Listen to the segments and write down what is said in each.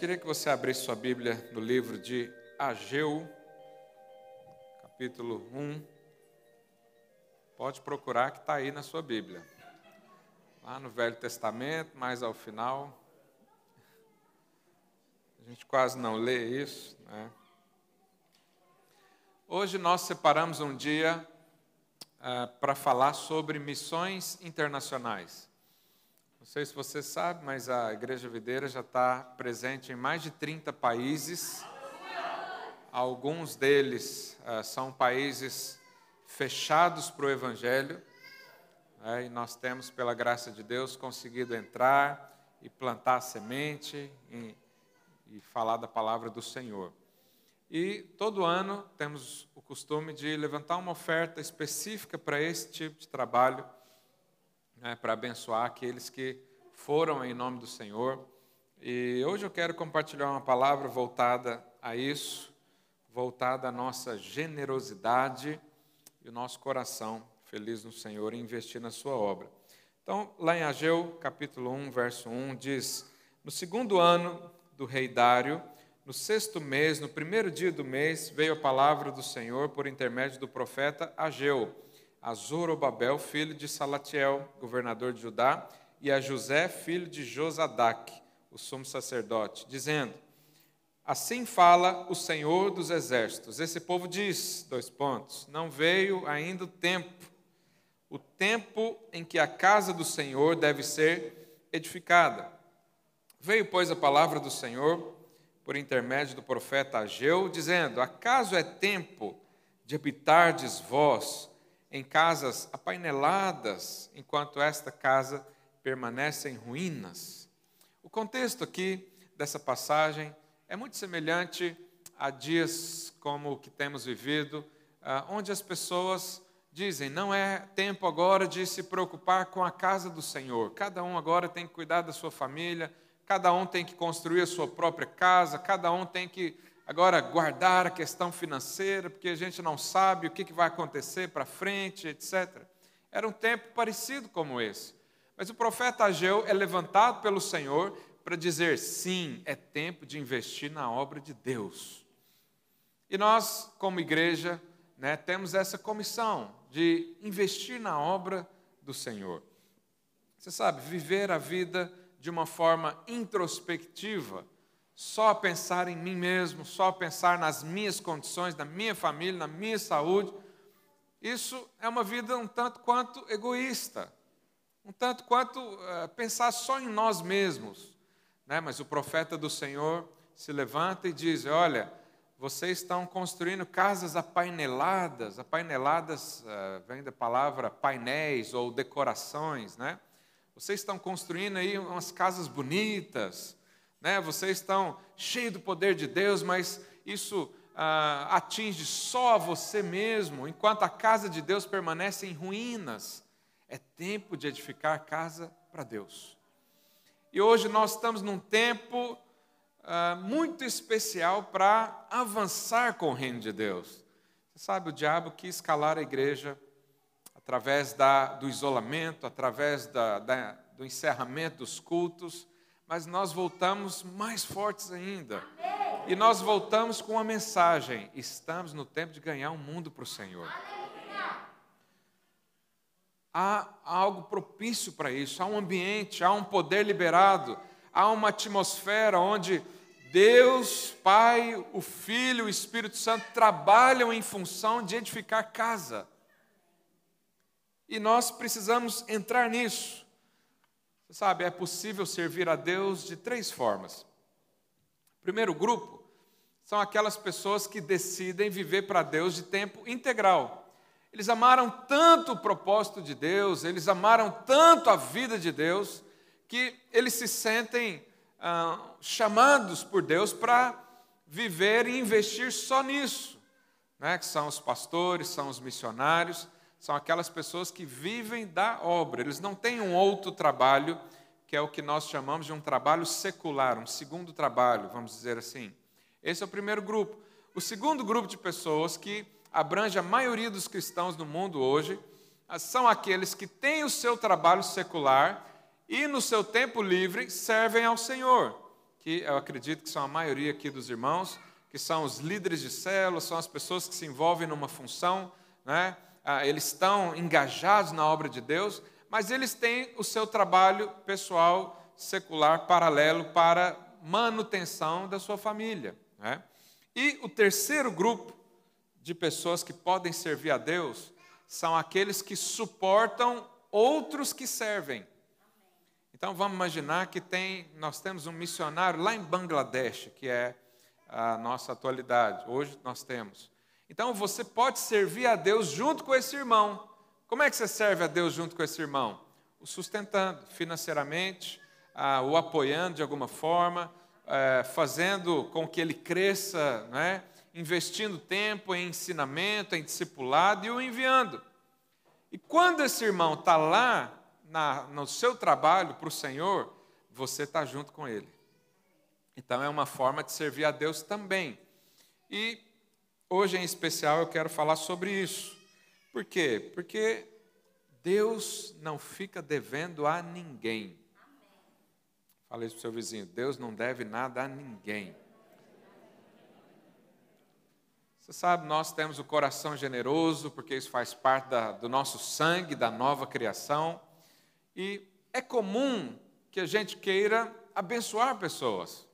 Queria que você abrisse sua Bíblia no livro de Ageu, capítulo 1. Pode procurar que está aí na sua Bíblia. Lá no Velho Testamento, mais ao final. A gente quase não lê isso, né? Hoje nós separamos um dia uh, para falar sobre missões internacionais. Sei se você sabe, mas a Igreja Videira já está presente em mais de 30 países. Alguns deles uh, são países fechados para o Evangelho. Né, e nós temos, pela graça de Deus, conseguido entrar e plantar a semente e, e falar da palavra do Senhor. E todo ano temos o costume de levantar uma oferta específica para esse tipo de trabalho né, para abençoar aqueles que foram em nome do Senhor. E hoje eu quero compartilhar uma palavra voltada a isso, voltada à nossa generosidade e o nosso coração feliz no Senhor e investir na sua obra. Então, lá em Ageu, capítulo 1, verso 1, diz: No segundo ano do rei Dário, no sexto mês, no primeiro dia do mês, veio a palavra do Senhor por intermédio do profeta Ageu a Zorobabel, filho de Salatiel, governador de Judá, e a José, filho de Josadac, o sumo sacerdote, dizendo: Assim fala o Senhor dos exércitos. Esse povo diz, dois pontos, não veio ainda o tempo, o tempo em que a casa do Senhor deve ser edificada. Veio, pois, a palavra do Senhor por intermédio do profeta Ageu, dizendo: Acaso é tempo de habitardes vós em casas apaineladas, enquanto esta casa permanece em ruínas. O contexto aqui dessa passagem é muito semelhante a dias como o que temos vivido, ah, onde as pessoas dizem: não é tempo agora de se preocupar com a casa do Senhor, cada um agora tem que cuidar da sua família, cada um tem que construir a sua própria casa, cada um tem que Agora, guardar a questão financeira, porque a gente não sabe o que vai acontecer para frente, etc. Era um tempo parecido como esse. Mas o profeta Ageu é levantado pelo Senhor para dizer: sim, é tempo de investir na obra de Deus. E nós, como igreja, né, temos essa comissão de investir na obra do Senhor. Você sabe, viver a vida de uma forma introspectiva só pensar em mim mesmo, só pensar nas minhas condições, na minha família, na minha saúde, isso é uma vida um tanto quanto egoísta, um tanto quanto uh, pensar só em nós mesmos. Né? Mas o profeta do Senhor se levanta e diz: Olha, vocês estão construindo casas apaineladas, apaineladas uh, vem da palavra painéis ou decorações, né? Vocês estão construindo aí umas casas bonitas, né? Vocês estão cheios do poder de Deus, mas isso ah, atinge só você mesmo, enquanto a casa de Deus permanece em ruínas. É tempo de edificar a casa para Deus. E hoje nós estamos num tempo ah, muito especial para avançar com o reino de Deus. Você sabe, o diabo quis calar a igreja através da, do isolamento, através da, da, do encerramento dos cultos mas nós voltamos mais fortes ainda. E nós voltamos com uma mensagem: estamos no tempo de ganhar um mundo para o Senhor. Há algo propício para isso, há um ambiente, há um poder liberado, há uma atmosfera onde Deus, Pai, o Filho, o Espírito Santo trabalham em função de edificar casa. E nós precisamos entrar nisso. Você sabe, é possível servir a Deus de três formas. Primeiro grupo são aquelas pessoas que decidem viver para Deus de tempo integral. Eles amaram tanto o propósito de Deus, eles amaram tanto a vida de Deus, que eles se sentem ah, chamados por Deus para viver e investir só nisso. Né? Que são os pastores, são os missionários são aquelas pessoas que vivem da obra, eles não têm um outro trabalho, que é o que nós chamamos de um trabalho secular, um segundo trabalho, vamos dizer assim. Esse é o primeiro grupo. O segundo grupo de pessoas que abrange a maioria dos cristãos no mundo hoje são aqueles que têm o seu trabalho secular e no seu tempo livre servem ao Senhor. que eu acredito que são a maioria aqui dos irmãos, que são os líderes de célula, são as pessoas que se envolvem numa função, né? Ah, eles estão engajados na obra de Deus, mas eles têm o seu trabalho pessoal, secular, paralelo para manutenção da sua família. Né? E o terceiro grupo de pessoas que podem servir a Deus são aqueles que suportam outros que servem. Então vamos imaginar que tem, nós temos um missionário lá em Bangladesh, que é a nossa atualidade. Hoje nós temos. Então você pode servir a Deus junto com esse irmão. Como é que você serve a Deus junto com esse irmão? O sustentando financeiramente, ah, o apoiando de alguma forma, é, fazendo com que ele cresça, né? investindo tempo em ensinamento, em discipulado e o enviando. E quando esse irmão está lá na, no seu trabalho para o Senhor, você está junto com ele. Então é uma forma de servir a Deus também. E hoje em especial eu quero falar sobre isso. Por quê? Porque Deus não fica devendo a ninguém. Fala isso para o seu vizinho: Deus não deve nada a ninguém. Você sabe, nós temos o coração generoso, porque isso faz parte da, do nosso sangue, da nova criação. E é comum que a gente queira abençoar pessoas.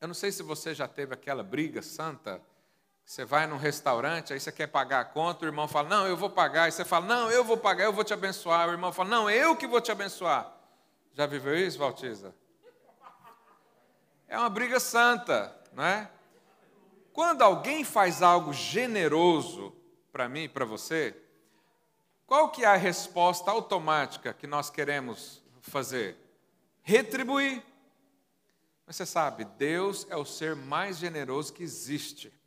Eu não sei se você já teve aquela briga santa. Você vai num restaurante, aí você quer pagar a conta, o irmão fala, não, eu vou pagar. Aí você fala, não, eu vou pagar, eu vou te abençoar. O irmão fala, não, eu que vou te abençoar. Já viveu isso, Valtiza? É uma briga santa, não é? Quando alguém faz algo generoso para mim e para você, qual que é a resposta automática que nós queremos fazer? Retribuir. Mas você sabe, Deus é o ser mais generoso que existe.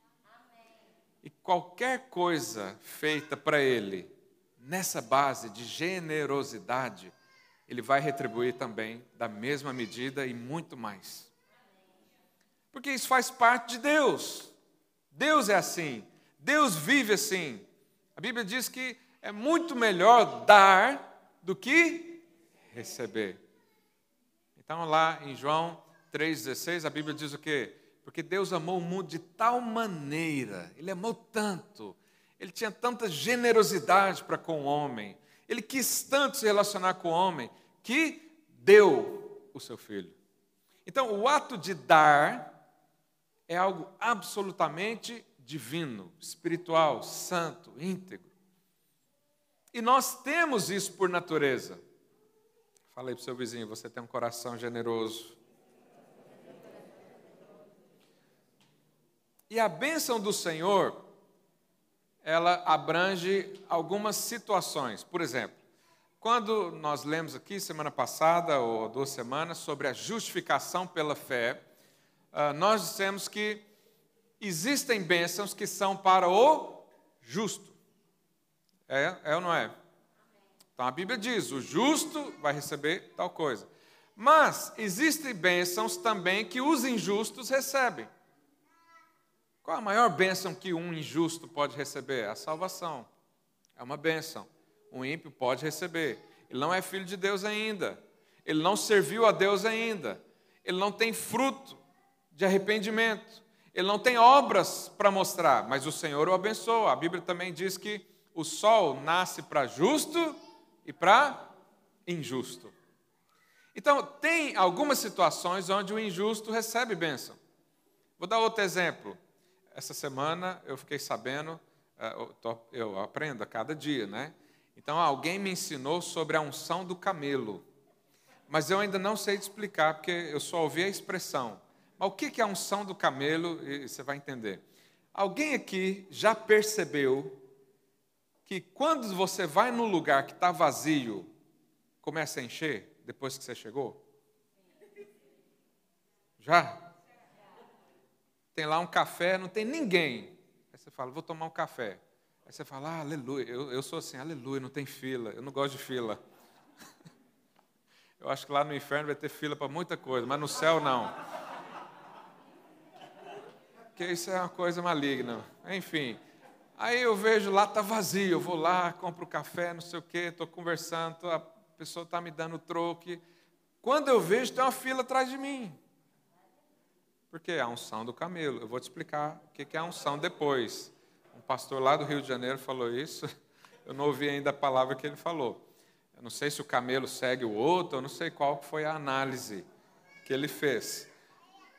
E qualquer coisa feita para Ele, nessa base de generosidade, Ele vai retribuir também da mesma medida e muito mais. Porque isso faz parte de Deus. Deus é assim. Deus vive assim. A Bíblia diz que é muito melhor dar do que receber. Então, lá em João 3,16, a Bíblia diz o quê? Porque Deus amou o mundo de tal maneira, Ele amou tanto, Ele tinha tanta generosidade para com o homem, Ele quis tanto se relacionar com o homem, que deu o seu filho. Então, o ato de dar é algo absolutamente divino, espiritual, santo, íntegro. E nós temos isso por natureza. Falei para o seu vizinho, você tem um coração generoso. E a bênção do Senhor, ela abrange algumas situações. Por exemplo, quando nós lemos aqui semana passada ou duas semanas sobre a justificação pela fé, ah, nós dissemos que existem bênçãos que são para o justo. É, é ou não é? Então a Bíblia diz: o justo vai receber tal coisa. Mas existem bênçãos também que os injustos recebem. Qual a maior bênção que um injusto pode receber? A salvação. É uma bênção. Um ímpio pode receber. Ele não é filho de Deus ainda. Ele não serviu a Deus ainda. Ele não tem fruto de arrependimento. Ele não tem obras para mostrar, mas o Senhor o abençoa. A Bíblia também diz que o sol nasce para justo e para injusto. Então, tem algumas situações onde o injusto recebe bênção. Vou dar outro exemplo. Essa semana eu fiquei sabendo, eh, eu aprendo a cada dia, né? Então, alguém me ensinou sobre a unção do camelo. Mas eu ainda não sei explicar, porque eu só ouvi a expressão. Mas o que é a unção do camelo? E você vai entender. Alguém aqui já percebeu que quando você vai num lugar que está vazio, começa a encher depois que você chegou? Já? Tem lá um café, não tem ninguém. Aí você fala, vou tomar um café. Aí você fala, ah, aleluia. Eu, eu sou assim, aleluia, não tem fila. Eu não gosto de fila. Eu acho que lá no inferno vai ter fila para muita coisa, mas no céu não que isso é uma coisa maligna. Enfim, aí eu vejo lá está vazio, eu vou lá, compro café, não sei o quê, estou conversando, a pessoa está me dando troque. Quando eu vejo, tem uma fila atrás de mim. Porque é a unção do camelo. Eu vou te explicar o que é a unção depois. Um pastor lá do Rio de Janeiro falou isso. Eu não ouvi ainda a palavra que ele falou. Eu não sei se o camelo segue o outro, eu não sei qual foi a análise que ele fez.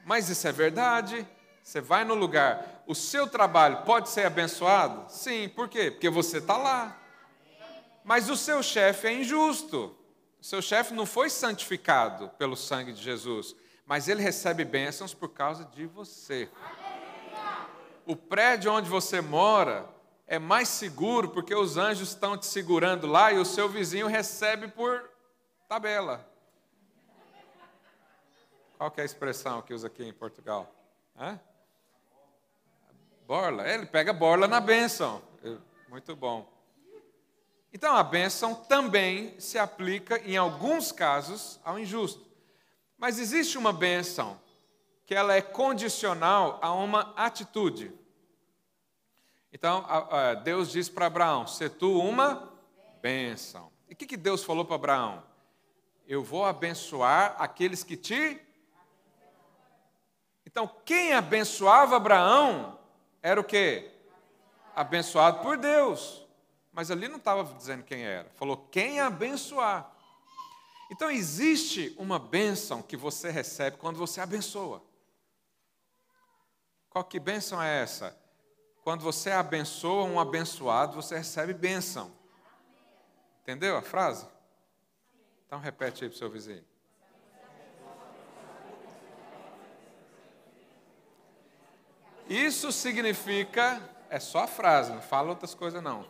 Mas isso é verdade. Você vai no lugar, o seu trabalho pode ser abençoado? Sim, por quê? Porque você está lá. Mas o seu chefe é injusto. O seu chefe não foi santificado pelo sangue de Jesus, mas ele recebe bênçãos por causa de você. O prédio onde você mora é mais seguro porque os anjos estão te segurando lá e o seu vizinho recebe por tabela. Qual é a expressão que usa aqui em Portugal? Hã? Borla. É, ele pega borla na bênção. Muito bom. Então, a bênção também se aplica, em alguns casos, ao injusto. Mas existe uma bênção que ela é condicional a uma atitude. Então, Deus diz para Abraão: se tu uma bênção. E o que Deus falou para Abraão? Eu vou abençoar aqueles que te. Então, quem abençoava Abraão era o quê? Abençoado por Deus. Mas ali não estava dizendo quem era. Falou quem abençoar. Então existe uma bênção que você recebe quando você abençoa. Qual que bênção é essa? Quando você abençoa um abençoado, você recebe bênção. Entendeu a frase? Então repete aí para o seu vizinho. Isso significa, é só a frase, não fala outras coisas não.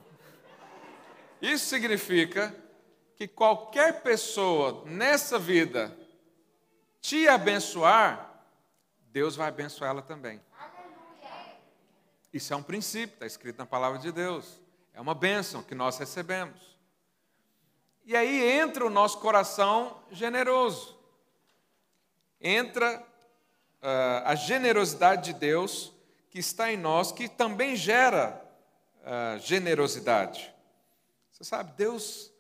Isso significa que qualquer pessoa nessa vida te abençoar, Deus vai abençoar ela também. Isso é um princípio, está escrito na palavra de Deus. É uma bênção que nós recebemos. E aí entra o nosso coração generoso. Entra uh, a generosidade de Deus que está em nós, que também gera uh, generosidade. Você sabe, Deus,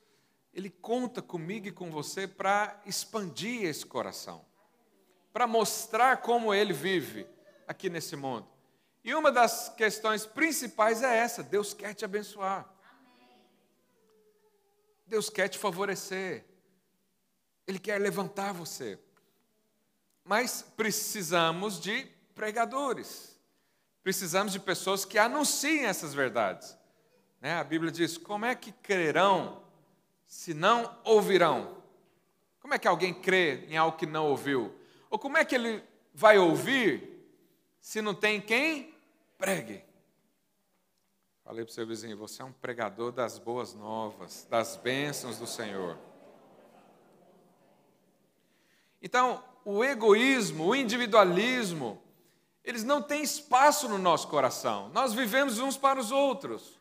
Ele conta comigo e com você para expandir esse coração, para mostrar como Ele vive aqui nesse mundo. E uma das questões principais é essa: Deus quer te abençoar. Deus quer te favorecer. Ele quer levantar você. Mas precisamos de pregadores. Precisamos de pessoas que anunciem essas verdades. Né? A Bíblia diz: como é que crerão se não ouvirão? Como é que alguém crê em algo que não ouviu? Ou como é que ele vai ouvir se não tem quem pregue? Falei para o seu vizinho: você é um pregador das boas novas, das bênçãos do Senhor. Então, o egoísmo, o individualismo, eles não têm espaço no nosso coração. Nós vivemos uns para os outros.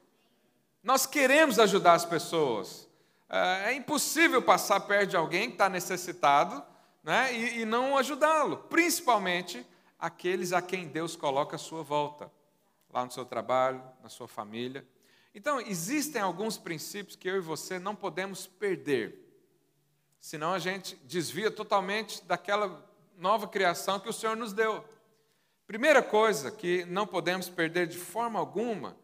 Nós queremos ajudar as pessoas. É, é impossível passar perto de alguém que está necessitado né, e, e não ajudá-lo, principalmente aqueles a quem Deus coloca a sua volta, lá no seu trabalho, na sua família. Então, existem alguns princípios que eu e você não podemos perder, senão a gente desvia totalmente daquela nova criação que o Senhor nos deu. Primeira coisa que não podemos perder de forma alguma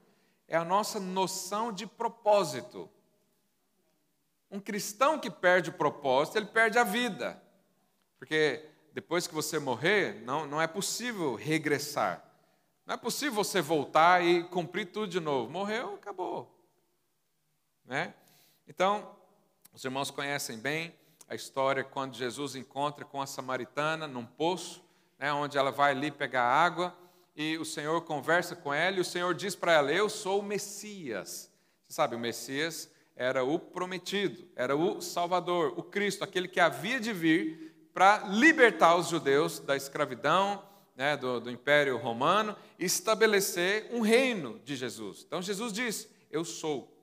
é a nossa noção de propósito. Um cristão que perde o propósito, ele perde a vida. Porque depois que você morrer, não, não é possível regressar. Não é possível você voltar e cumprir tudo de novo. Morreu, acabou. Né? Então, os irmãos conhecem bem a história quando Jesus encontra com a samaritana num poço né, onde ela vai ali pegar água e o Senhor conversa com ela e o Senhor diz para ela: Eu sou o Messias. Você sabe, o Messias era o prometido, era o Salvador, o Cristo, aquele que havia de vir para libertar os judeus da escravidão, né, do, do Império Romano e estabelecer um reino de Jesus. Então Jesus diz: Eu sou.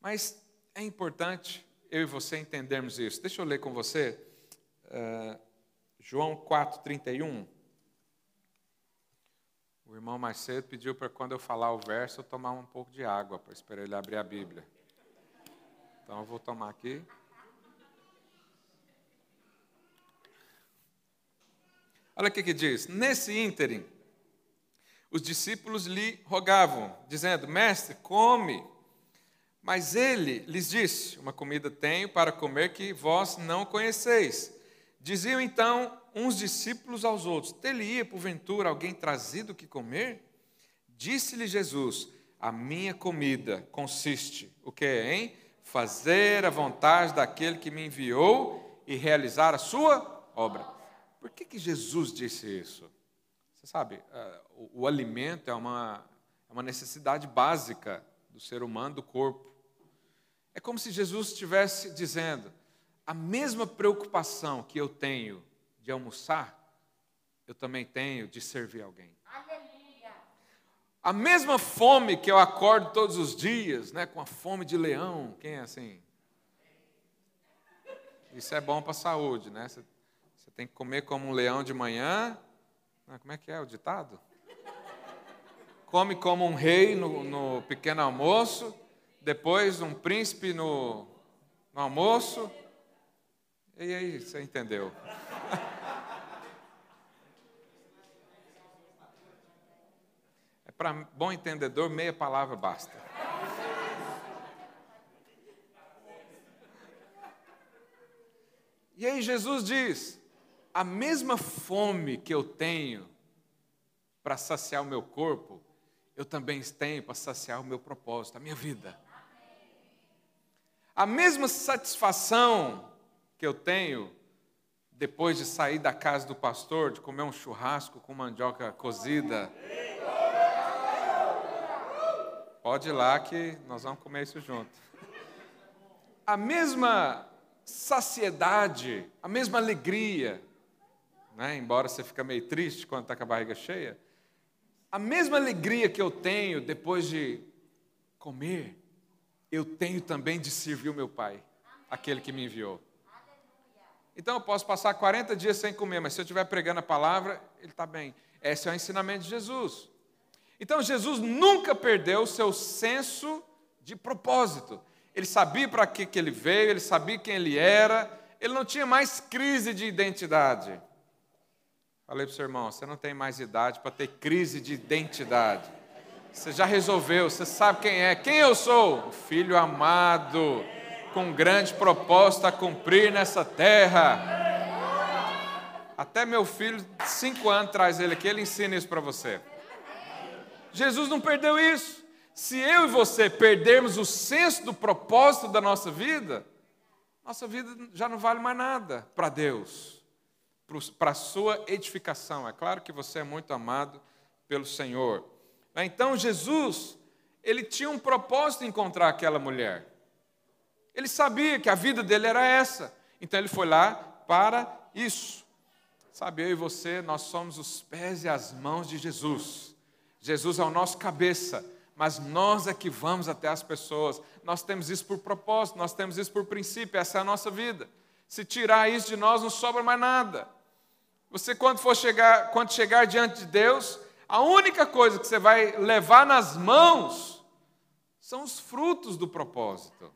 Mas é importante eu e você entendermos isso. Deixa eu ler com você. Uh, João 4,31. O irmão mais cedo pediu para quando eu falar o verso eu tomar um pouco de água para esperar ele abrir a Bíblia. Então eu vou tomar aqui. Olha o que, diz: Nesse ínterim, os discípulos lhe rogavam, dizendo: Mestre, come. Mas ele lhes disse: Uma comida tenho para comer que vós não conheceis. Diziam então uns discípulos aos outros: Teria porventura alguém trazido que comer? Disse-lhe Jesus: A minha comida consiste, o que é, hein? Fazer a vontade daquele que me enviou e realizar a sua obra. Por que, que Jesus disse isso? Você sabe, uh, o, o, alimento é uma, é uma necessidade básica do ser humano, do corpo. É como se Jesus estivesse dizendo: a mesma preocupação que eu tenho de almoçar, eu também tenho de servir alguém. Aleluia. A mesma fome que eu acordo todos os dias, né, com a fome de leão, quem é assim? Isso é bom para a saúde, né? Você, tem que comer como um leão de manhã. Ah, como é que é o ditado? Come como um rei no, no pequeno almoço, depois um príncipe no, no almoço. E aí, você entendeu? Para bom entendedor, meia palavra basta. E aí Jesus diz: a mesma fome que eu tenho para saciar o meu corpo, eu também tenho para saciar o meu propósito, a minha vida. A mesma satisfação que eu tenho depois de sair da casa do pastor, de comer um churrasco com mandioca cozida Pode ir lá que nós vamos comer isso junto. A mesma saciedade, a mesma alegria, né? embora você fique meio triste quando está com a barriga cheia, a mesma alegria que eu tenho depois de comer, eu tenho também de servir o meu Pai, aquele que me enviou. Então eu posso passar 40 dias sem comer, mas se eu estiver pregando a palavra, ele está bem. Esse é o ensinamento de Jesus. Então Jesus nunca perdeu o seu senso de propósito. Ele sabia para que, que ele veio, ele sabia quem ele era, ele não tinha mais crise de identidade. Falei para o seu irmão: você não tem mais idade para ter crise de identidade. Você já resolveu, você sabe quem é. Quem eu sou? O filho amado, com grande propósito a cumprir nessa terra. Até meu filho, cinco anos, traz ele aqui, ele ensina isso para você. Jesus não perdeu isso. Se eu e você perdermos o senso do propósito da nossa vida, nossa vida já não vale mais nada para Deus, para a sua edificação. É claro que você é muito amado pelo Senhor. Então Jesus, ele tinha um propósito em encontrar aquela mulher. Ele sabia que a vida dele era essa. Então ele foi lá para isso. Sabe, eu e você, nós somos os pés e as mãos de Jesus. Jesus é o nosso cabeça, mas nós é que vamos até as pessoas. Nós temos isso por propósito, nós temos isso por princípio, essa é a nossa vida. Se tirar isso de nós, não sobra mais nada. Você, quando for chegar, quando chegar diante de Deus, a única coisa que você vai levar nas mãos são os frutos do propósito.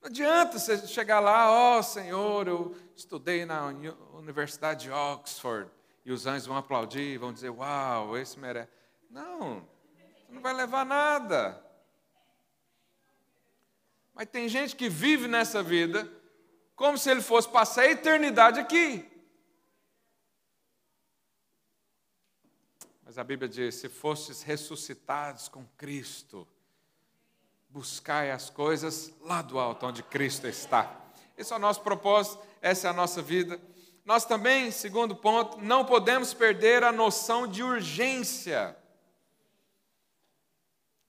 Não adianta você chegar lá, ó oh, Senhor, eu estudei na Universidade de Oxford, e os anjos vão aplaudir, vão dizer: Uau, esse merece. Não, não vai levar nada. Mas tem gente que vive nessa vida como se ele fosse passar a eternidade aqui. Mas a Bíblia diz: se fostes ressuscitados com Cristo, buscai as coisas lá do alto, onde Cristo está. Esse é o nosso propósito, essa é a nossa vida nós também, segundo ponto, não podemos perder a noção de urgência.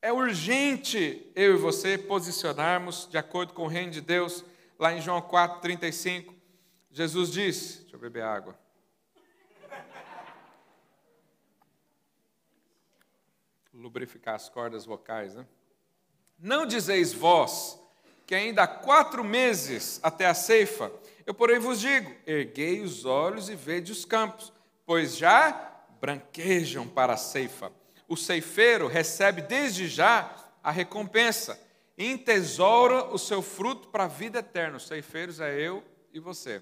É urgente eu e você posicionarmos de acordo com o reino de Deus, lá em João 4,35. Jesus disse: Deixa eu beber água. Lubrificar as cordas vocais, né? Não dizeis vós que ainda há quatro meses até a ceifa, eu, porém, vos digo: erguei os olhos e vede os campos, pois já branquejam para a ceifa. O ceifeiro recebe desde já a recompensa, e entesoura o seu fruto para a vida eterna. Os ceifeiros é eu e você.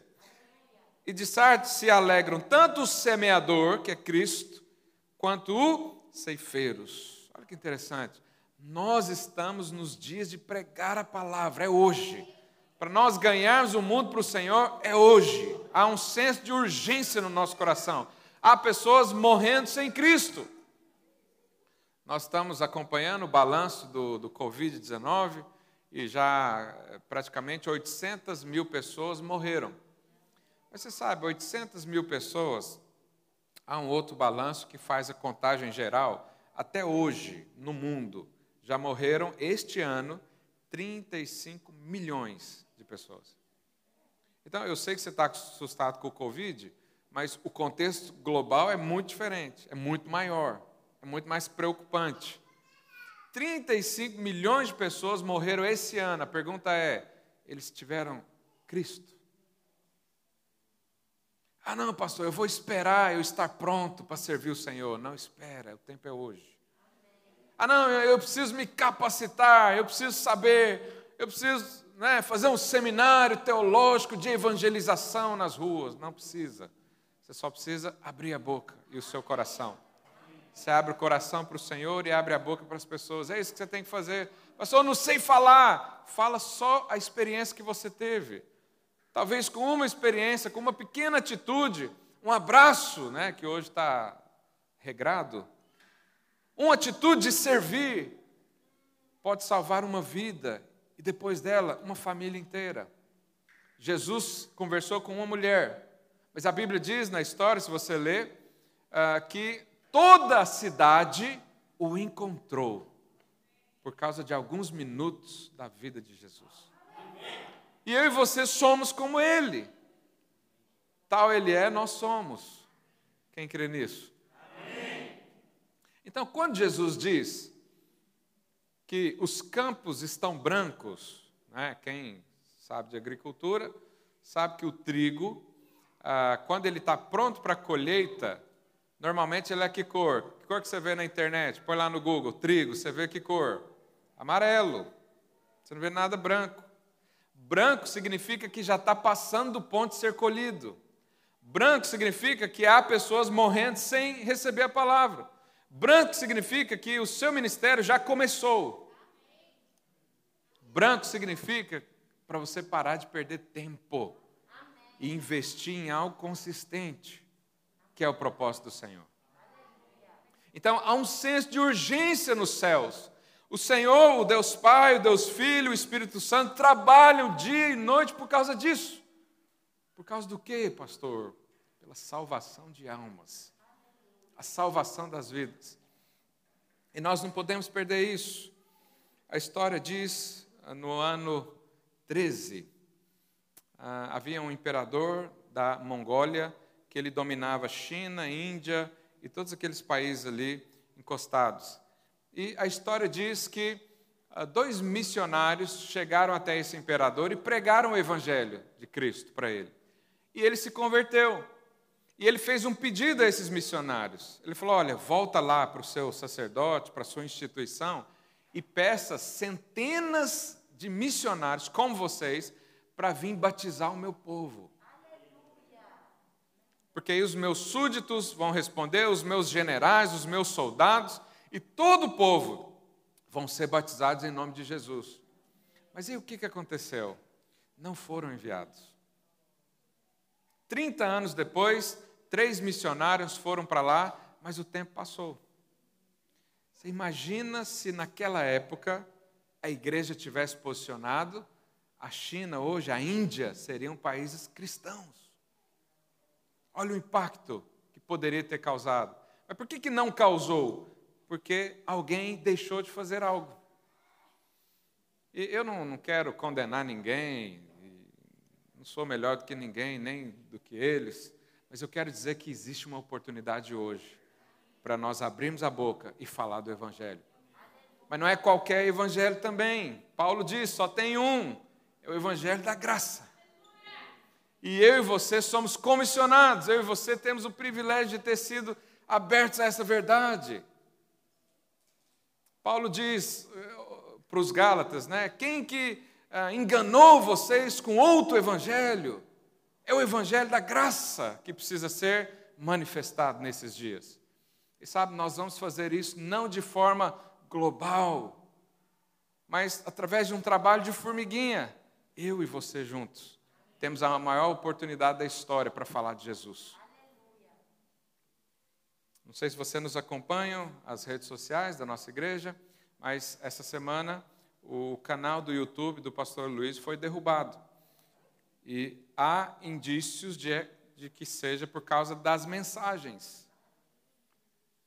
e de Sardes se alegram tanto o semeador, que é Cristo, quanto o ceifeiros. Olha que interessante. Nós estamos nos dias de pregar a palavra, é hoje. Para nós ganharmos o mundo para o Senhor, é hoje. Há um senso de urgência no nosso coração. Há pessoas morrendo sem Cristo. Nós estamos acompanhando o balanço do, do Covid-19 e já eh, praticamente 800 mil pessoas morreram. Mas você sabe, 800 mil pessoas, há um outro balanço que faz a contagem geral. Até hoje, no mundo, já morreram este ano 35 milhões de pessoas. Então, eu sei que você está assustado com o Covid, mas o contexto global é muito diferente, é muito maior, é muito mais preocupante. 35 milhões de pessoas morreram esse ano. A pergunta é: eles tiveram Cristo? Ah, não, pastor, eu vou esperar eu estar pronto para servir o Senhor. Não, espera, o tempo é hoje. Ah, não, eu preciso me capacitar, eu preciso saber, eu preciso né, fazer um seminário teológico de evangelização nas ruas. Não precisa. Você só precisa abrir a boca e o seu coração. Você abre o coração para o Senhor e abre a boca para as pessoas. É isso que você tem que fazer. Pastor, eu não sei falar. Fala só a experiência que você teve. Talvez com uma experiência, com uma pequena atitude, um abraço, né, que hoje está regrado, uma atitude de servir, pode salvar uma vida e depois dela, uma família inteira. Jesus conversou com uma mulher, mas a Bíblia diz na história, se você ler, uh, que toda a cidade o encontrou por causa de alguns minutos da vida de Jesus. E eu e você somos como ele. Tal ele é, nós somos. Quem crê nisso? Então, quando Jesus diz que os campos estão brancos, né, quem sabe de agricultura, sabe que o trigo, ah, quando ele está pronto para a colheita, Normalmente ele é que cor? Que cor que você vê na internet? Põe lá no Google, trigo, você vê que cor? Amarelo. Você não vê nada branco. Branco significa que já está passando do ponto de ser colhido. Branco significa que há pessoas morrendo sem receber a palavra. Branco significa que o seu ministério já começou. Branco significa para você parar de perder tempo e investir em algo consistente que é o propósito do Senhor. Então há um senso de urgência nos céus. O Senhor, o Deus Pai, o Deus Filho, o Espírito Santo trabalham dia e noite por causa disso. Por causa do quê, pastor? Pela salvação de almas, a salvação das vidas. E nós não podemos perder isso. A história diz, no ano 13, ah, havia um imperador da Mongólia que ele dominava China, Índia e todos aqueles países ali encostados. E a história diz que ah, dois missionários chegaram até esse imperador e pregaram o evangelho de Cristo para ele. E ele se converteu. E ele fez um pedido a esses missionários. Ele falou: Olha, volta lá para o seu sacerdote, para a sua instituição, e peça centenas de missionários como vocês para vir batizar o meu povo porque aí os meus súditos vão responder, os meus generais, os meus soldados e todo o povo vão ser batizados em nome de Jesus. Mas e o que aconteceu? Não foram enviados. Trinta anos depois, três missionários foram para lá, mas o tempo passou. Você imagina se naquela época a igreja tivesse posicionado, a China hoje, a Índia, seriam países cristãos. Olha o impacto que poderia ter causado. Mas por que, que não causou? Porque alguém deixou de fazer algo. E eu não, não quero condenar ninguém, não sou melhor do que ninguém, nem do que eles, mas eu quero dizer que existe uma oportunidade hoje para nós abrirmos a boca e falar do Evangelho. Mas não é qualquer Evangelho também. Paulo diz: só tem um, é o Evangelho da graça. E eu e você somos comissionados, eu e você temos o privilégio de ter sido abertos a essa verdade. Paulo diz eh, para os Gálatas, né? Quem que ah, enganou vocês com outro evangelho? É o evangelho da graça que precisa ser manifestado nesses dias. E sabe, nós vamos fazer isso não de forma global, mas através de um trabalho de formiguinha, eu e você juntos. Temos a maior oportunidade da história para falar de Jesus. Não sei se você nos acompanha, as redes sociais da nossa igreja, mas essa semana o canal do YouTube do pastor Luiz foi derrubado. E há indícios de, de que seja por causa das mensagens.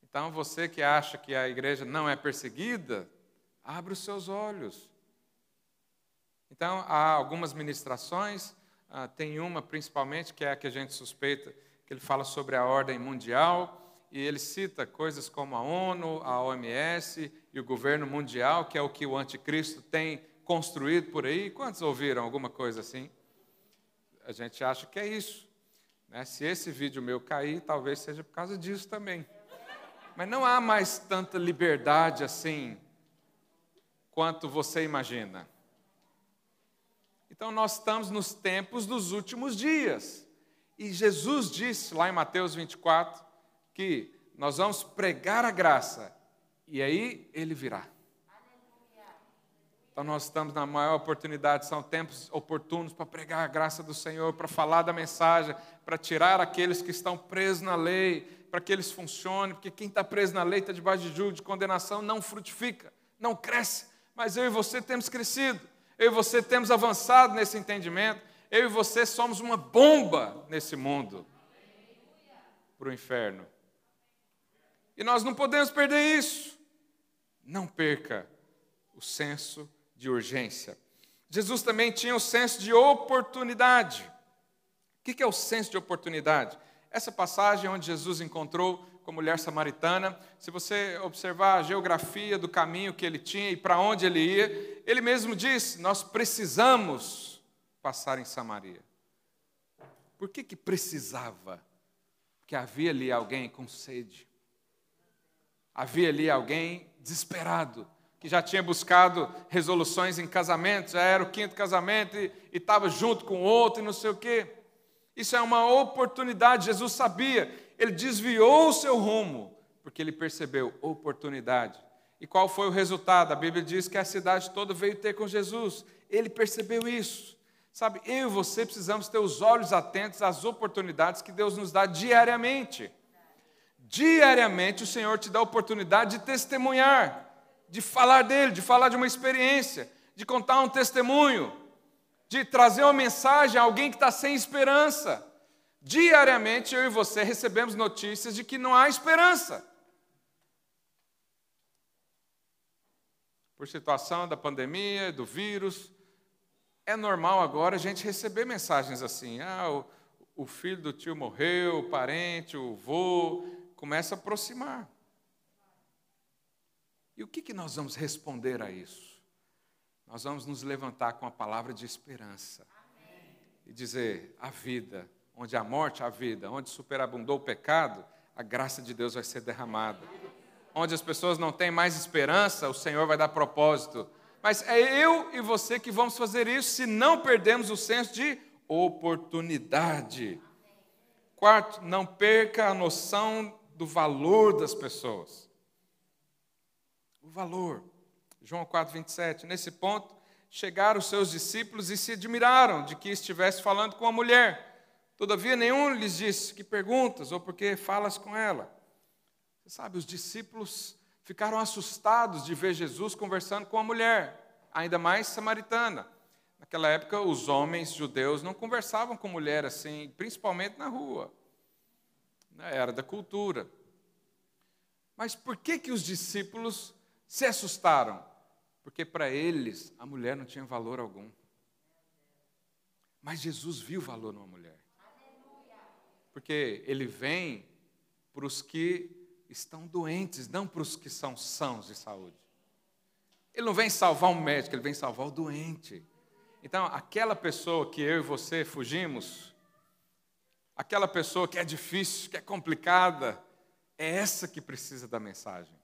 Então, você que acha que a igreja não é perseguida, abre os seus olhos. Então, há algumas ministrações, ah, tem uma principalmente, que é a que a gente suspeita, que ele fala sobre a ordem mundial, e ele cita coisas como a ONU, a OMS e o governo mundial, que é o que o anticristo tem construído por aí. Quantos ouviram alguma coisa assim? A gente acha que é isso. Né? Se esse vídeo meu cair, talvez seja por causa disso também. Mas não há mais tanta liberdade assim quanto você imagina. Então nós estamos nos tempos dos últimos dias. E Jesus disse lá em Mateus 24 que nós vamos pregar a graça e aí ele virá. Então nós estamos na maior oportunidade, são tempos oportunos para pregar a graça do Senhor, para falar da mensagem, para tirar aqueles que estão presos na lei, para que eles funcionem, porque quem está preso na lei está debaixo de julgo, de condenação, não frutifica, não cresce. Mas eu e você temos crescido, eu e você temos avançado nesse entendimento, eu e você somos uma bomba nesse mundo para o inferno. E nós não podemos perder isso. Não perca o senso de urgência. Jesus também tinha o senso de oportunidade. O que é o senso de oportunidade? Essa passagem onde Jesus encontrou com a mulher samaritana, se você observar a geografia do caminho que ele tinha e para onde ele ia, ele mesmo disse: Nós precisamos passar em Samaria. Por que, que precisava? Porque havia ali alguém com sede havia ali alguém desesperado, que já tinha buscado resoluções em casamentos, já era o quinto casamento e estava junto com outro e não sei o quê. Isso é uma oportunidade, Jesus sabia, ele desviou o seu rumo, porque ele percebeu oportunidade. E qual foi o resultado? A Bíblia diz que a cidade toda veio ter com Jesus. Ele percebeu isso. Sabe, eu e você precisamos ter os olhos atentos às oportunidades que Deus nos dá diariamente. Diariamente o Senhor te dá a oportunidade de testemunhar, de falar dele, de falar de uma experiência, de contar um testemunho, de trazer uma mensagem a alguém que está sem esperança. Diariamente eu e você recebemos notícias de que não há esperança. Por situação da pandemia, do vírus, é normal agora a gente receber mensagens assim: ah, o, o filho do tio morreu, o parente, o vô, começa a aproximar. E o que, que nós vamos responder a isso? Nós vamos nos levantar com a palavra de esperança Amém. e dizer: a vida, onde a morte, a vida, onde superabundou o pecado, a graça de Deus vai ser derramada. Onde as pessoas não têm mais esperança, o Senhor vai dar propósito. Mas é eu e você que vamos fazer isso se não perdemos o senso de oportunidade. Quarto, não perca a noção do valor das pessoas. O valor. João 4, 27. Nesse ponto, chegaram os seus discípulos e se admiraram de que estivesse falando com a mulher. Todavia, nenhum lhes disse que perguntas ou porque falas com ela. Você sabe, os discípulos ficaram assustados de ver Jesus conversando com a mulher, ainda mais samaritana. Naquela época, os homens judeus não conversavam com mulher assim, principalmente na rua. Era da cultura. Mas por que, que os discípulos se assustaram? Porque para eles a mulher não tinha valor algum. Mas Jesus viu valor numa mulher. Porque ele vem para os que estão doentes, não para os que são sãos de saúde. Ele não vem salvar um médico, ele vem salvar o doente. Então, aquela pessoa que eu e você fugimos, aquela pessoa que é difícil, que é complicada, é essa que precisa da mensagem.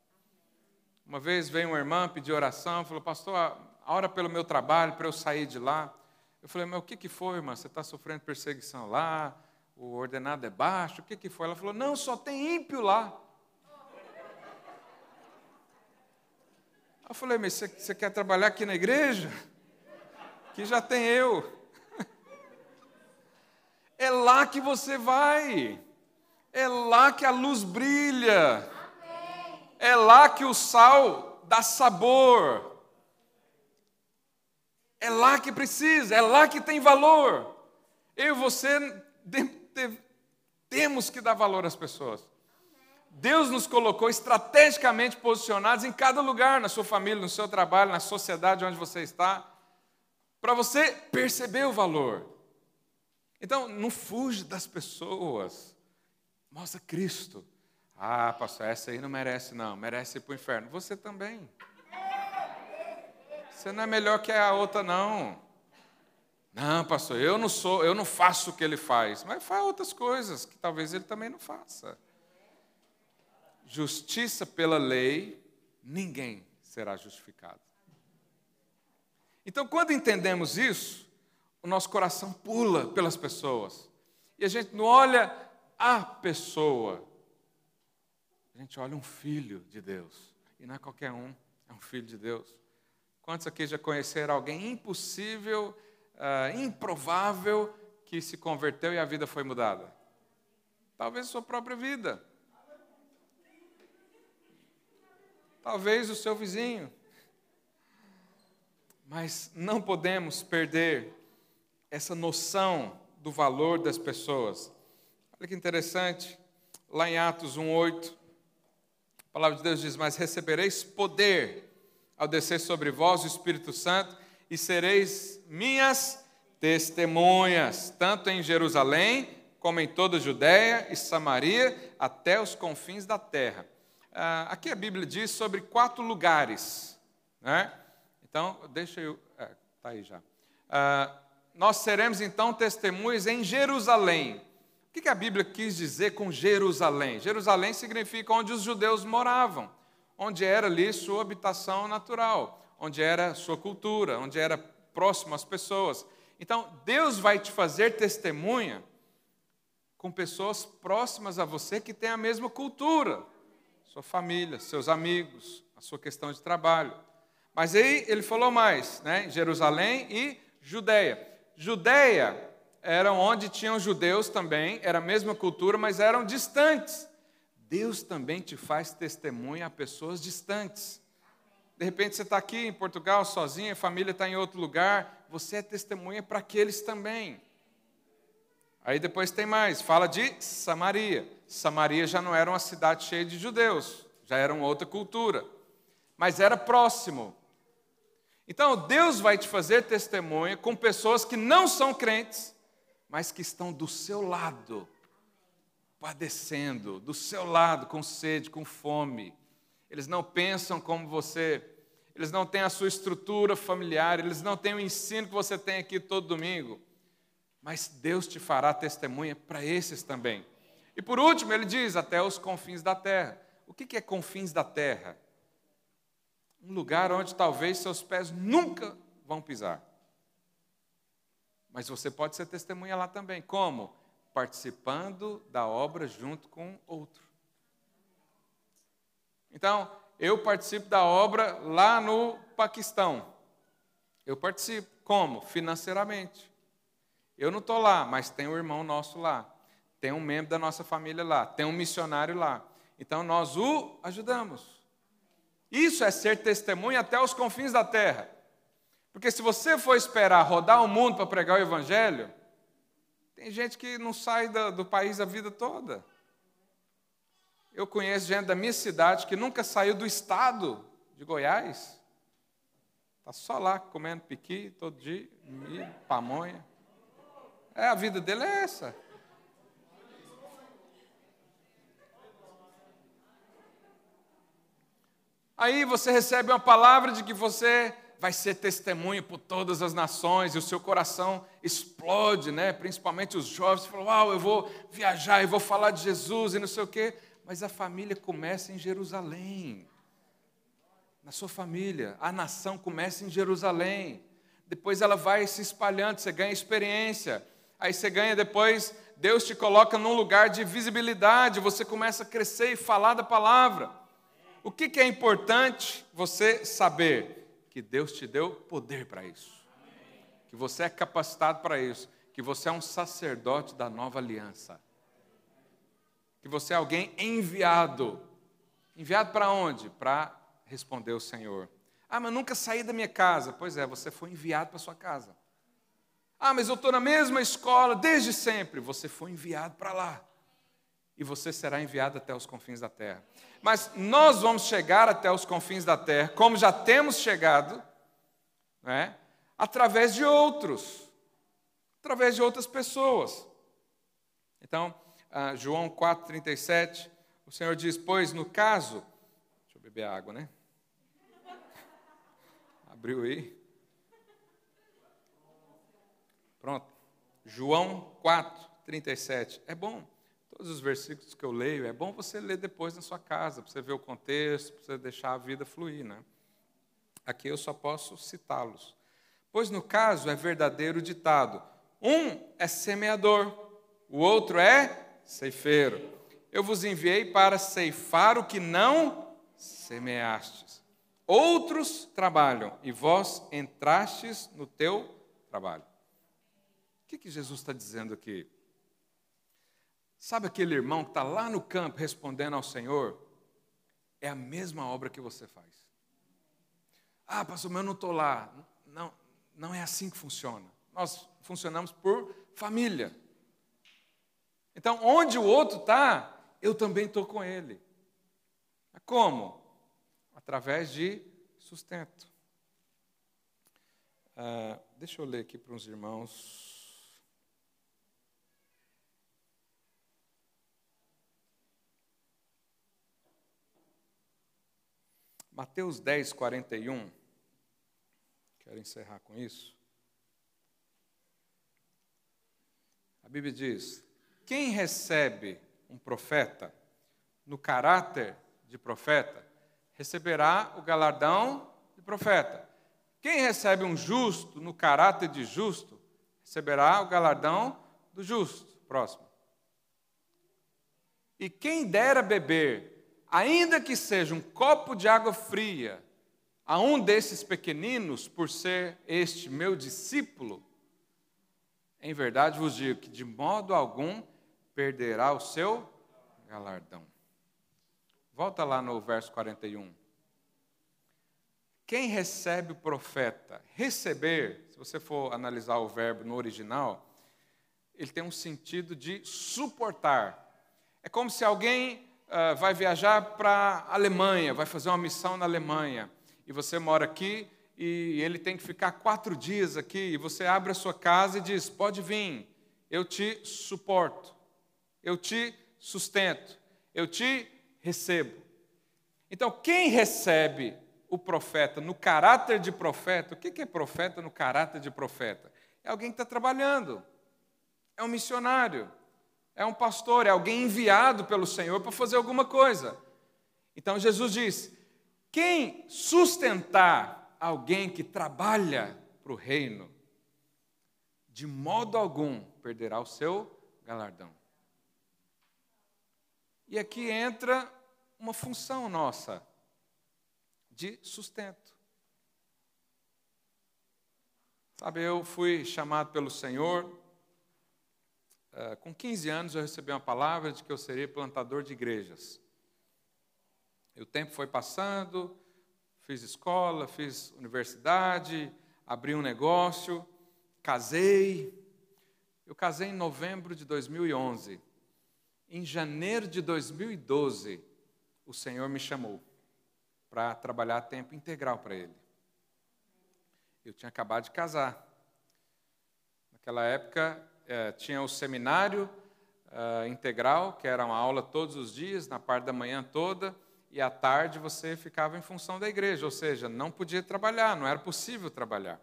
Uma vez veio uma irmã pedir oração, falou, pastor, ora pelo meu trabalho, para eu sair de lá. Eu falei, mas o que, que foi, irmã? Você está sofrendo perseguição lá? O ordenado é baixo? O que, que foi? Ela falou, não, só tem ímpio lá. Eu falei, mas você, você quer trabalhar aqui na igreja? Que já tem eu. É lá que você vai. É lá que a luz brilha. É lá que o sal dá sabor. É lá que precisa, é lá que tem valor. Eu e você de, de, temos que dar valor às pessoas. Deus nos colocou estrategicamente posicionados em cada lugar, na sua família, no seu trabalho, na sociedade onde você está, para você perceber o valor. Então, não fuja das pessoas. Mostra Cristo. Ah, pastor, essa aí não merece, não. Merece ir para o inferno. Você também. Você não é melhor que a outra, não. Não, pastor, eu não sou, eu não faço o que ele faz, mas faz outras coisas que talvez ele também não faça. Justiça pela lei, ninguém será justificado. Então, quando entendemos isso, o nosso coração pula pelas pessoas. E a gente não olha a pessoa, a gente olha um filho de Deus. E não é qualquer um, é um filho de Deus. Quantos aqui já conheceram alguém impossível, uh, improvável, que se converteu e a vida foi mudada? Talvez a sua própria vida. Talvez o seu vizinho. Mas não podemos perder essa noção do valor das pessoas. Olha que interessante, lá em Atos 1,8, a palavra de Deus diz: Mas recebereis poder ao descer sobre vós o Espírito Santo, e sereis minhas testemunhas, tanto em Jerusalém, como em toda a Judéia e Samaria, até os confins da terra. Ah, aqui a Bíblia diz sobre quatro lugares. Né? Então, deixa eu. Está é, tá aí já. Ah, nós seremos então testemunhas em Jerusalém. O que a Bíblia quis dizer com Jerusalém? Jerusalém significa onde os judeus moravam onde era ali sua habitação natural, onde era sua cultura, onde era próximo às pessoas. Então, Deus vai te fazer testemunha com pessoas próximas a você que têm a mesma cultura, sua família, seus amigos, a sua questão de trabalho. Mas aí ele falou mais, né? Jerusalém e Judéia. Judéia era onde tinham judeus também, era a mesma cultura, mas eram distantes. Deus também te faz testemunha a pessoas distantes. De repente você está aqui em Portugal sozinho, a família está em outro lugar, você é testemunha para aqueles também. Aí depois tem mais, fala de Samaria. Samaria já não era uma cidade cheia de judeus, já era uma outra cultura, mas era próximo. Então Deus vai te fazer testemunha com pessoas que não são crentes, mas que estão do seu lado padecendo, do seu lado, com sede, com fome. Eles não pensam como você, eles não têm a sua estrutura familiar, eles não têm o ensino que você tem aqui todo domingo. Mas Deus te fará testemunha para esses também. E por último, ele diz: até os confins da terra. O que é confins da terra? Um lugar onde talvez seus pés nunca vão pisar. Mas você pode ser testemunha lá também. Como? participando da obra junto com outro. Então, eu participo da obra lá no Paquistão. Eu participo. Como? Financeiramente. Eu não estou lá, mas tem um irmão nosso lá. Tem um membro da nossa família lá. Tem um missionário lá. Então, nós o ajudamos. Isso é ser testemunha até os confins da terra. Porque se você for esperar rodar o mundo para pregar o Evangelho, tem gente que não sai do, do país a vida toda. Eu conheço gente da minha cidade que nunca saiu do estado de Goiás. Está só lá comendo piqui todo dia, milho, pamonha. É, a vida dele é essa. Aí você recebe uma palavra de que você vai ser testemunho por todas as nações, e o seu coração explode, né? principalmente os jovens, falam, uau, eu vou viajar, eu vou falar de Jesus e não sei o quê. Mas a família começa em Jerusalém. Na sua família, a nação começa em Jerusalém. depois ela vai se espalhando, você ganha experiência, aí você ganha depois, Deus te coloca num lugar de visibilidade, você começa a crescer e falar da palavra. O que, que é importante você saber? Que Deus te deu poder para isso, que você é capacitado para isso, que você é um sacerdote da nova aliança, que você é alguém enviado. Enviado para onde? Para responder o Senhor. Ah, mas nunca saí da minha casa. Pois é, você foi enviado para sua casa. Ah, mas eu estou na mesma escola desde sempre. Você foi enviado para lá. E você será enviado até os confins da terra. Mas nós vamos chegar até os confins da terra, como já temos chegado, né, através de outros, através de outras pessoas. Então, ah, João 4,37, o Senhor diz: Pois no caso, deixa eu beber água, né? Abriu aí. Pronto. João 4, 37. É bom. Todos os versículos que eu leio, é bom você ler depois na sua casa, para você ver o contexto, para você deixar a vida fluir, né? Aqui eu só posso citá-los. Pois no caso é verdadeiro ditado: um é semeador, o outro é ceifeiro. Eu vos enviei para ceifar o que não semeastes. Outros trabalham e vós entrastes no teu trabalho. O que, que Jesus está dizendo aqui? Sabe aquele irmão que está lá no campo respondendo ao Senhor? É a mesma obra que você faz. Ah, pastor, mas eu não estou lá. Não, não é assim que funciona. Nós funcionamos por família. Então, onde o outro está, eu também estou com ele. Como? através de sustento. Ah, deixa eu ler aqui para os irmãos. Mateus 10, 41. Quero encerrar com isso. A Bíblia diz: Quem recebe um profeta no caráter de profeta, receberá o galardão de profeta. Quem recebe um justo no caráter de justo, receberá o galardão do justo. Próximo. E quem dera beber, ainda que seja um copo de água fria, a um desses pequeninos, por ser este meu discípulo, em verdade vos digo que de modo algum perderá o seu galardão. Volta lá no verso 41. Quem recebe o profeta? Receber, se você for analisar o verbo no original, ele tem um sentido de suportar. É como se alguém uh, vai viajar para a Alemanha, vai fazer uma missão na Alemanha, e você mora aqui e ele tem que ficar quatro dias aqui, e você abre a sua casa e diz: Pode vir, eu te suporto, eu te sustento, eu te recebo. Então, quem recebe o profeta no caráter de profeta, o que é profeta no caráter de profeta? É alguém que está trabalhando, é um missionário, é um pastor, é alguém enviado pelo Senhor para fazer alguma coisa. Então Jesus diz: quem sustentar alguém que trabalha para o reino, de modo algum perderá o seu galardão. E aqui entra uma função nossa de sustento. Sabe, eu fui chamado pelo Senhor, uh, com 15 anos eu recebi uma palavra de que eu seria plantador de igrejas. E o tempo foi passando, fiz escola, fiz universidade, abri um negócio, casei. Eu casei em novembro de 2011. Em janeiro de 2012, o Senhor me chamou para trabalhar tempo integral para Ele. Eu tinha acabado de casar. Naquela época, tinha o seminário é, integral, que era uma aula todos os dias, na parte da manhã toda, e à tarde você ficava em função da igreja, ou seja, não podia trabalhar, não era possível trabalhar.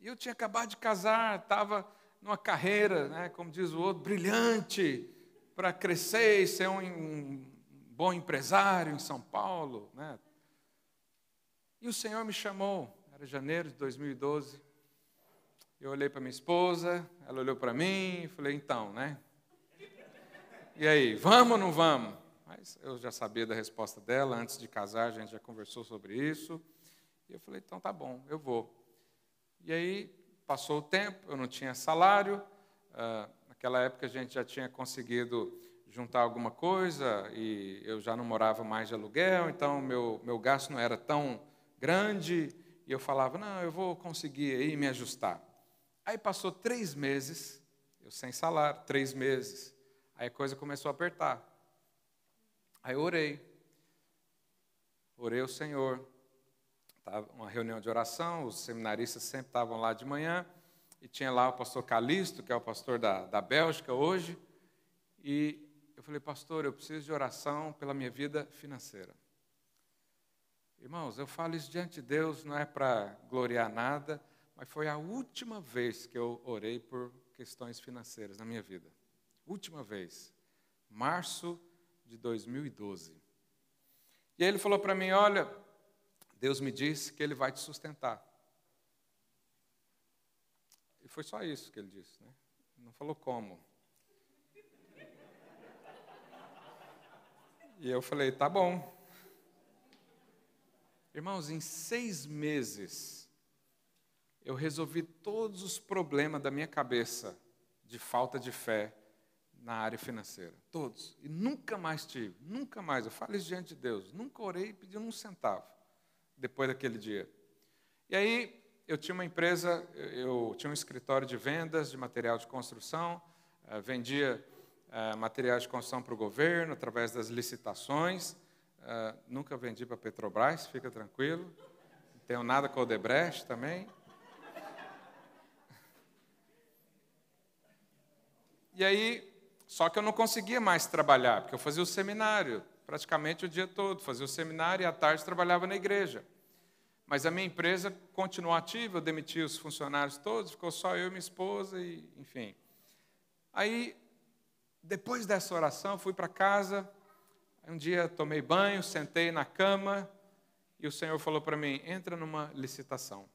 E eu tinha acabado de casar, estava numa carreira, né, como diz o outro, brilhante, para crescer e ser um, um bom empresário em São Paulo. Né? E o Senhor me chamou, era janeiro de 2012, Eu olhei para minha esposa, ela olhou para mim e falei, então, né? E aí, vamos ou não vamos? Mas eu já sabia da resposta dela, antes de casar a gente já conversou sobre isso. E eu falei, então tá bom, eu vou. E aí, passou o tempo, eu não tinha salário, uh, naquela época a gente já tinha conseguido juntar alguma coisa e eu já não morava mais de aluguel, então meu, meu gasto não era tão grande. E eu falava, não, eu vou conseguir aí me ajustar. Aí passou três meses, eu sem salário, três meses. Aí a coisa começou a apertar. Aí eu orei. Orei ao Senhor. Estava uma reunião de oração, os seminaristas sempre estavam lá de manhã. E tinha lá o pastor Calixto, que é o pastor da, da Bélgica hoje. E eu falei, pastor, eu preciso de oração pela minha vida financeira. Irmãos, eu falo isso diante de Deus, não é para gloriar nada, mas foi a última vez que eu orei por questões financeiras na minha vida. Última vez. Março de 2012. E ele falou para mim: Olha, Deus me disse que Ele vai te sustentar. E foi só isso que ele disse, né? Não falou como. E eu falei: Tá bom. Irmãos, em seis meses, eu resolvi todos os problemas da minha cabeça de falta de fé na área financeira. Todos. E nunca mais tive, nunca mais. Eu falo isso diante de Deus. Nunca orei pedindo um centavo depois daquele dia. E aí, eu tinha uma empresa, eu tinha um escritório de vendas de material de construção, eh, vendia eh, materiais de construção para o governo através das licitações. Eh, nunca vendi para a Petrobras, fica tranquilo. Não tenho nada com o Odebrecht também. E aí, só que eu não conseguia mais trabalhar, porque eu fazia o seminário praticamente o dia todo, fazia o seminário e à tarde trabalhava na igreja. Mas a minha empresa continuou ativa, eu demiti os funcionários todos, ficou só eu e minha esposa, e, enfim. Aí, depois dessa oração, fui para casa. Um dia tomei banho, sentei na cama e o Senhor falou para mim: entra numa licitação.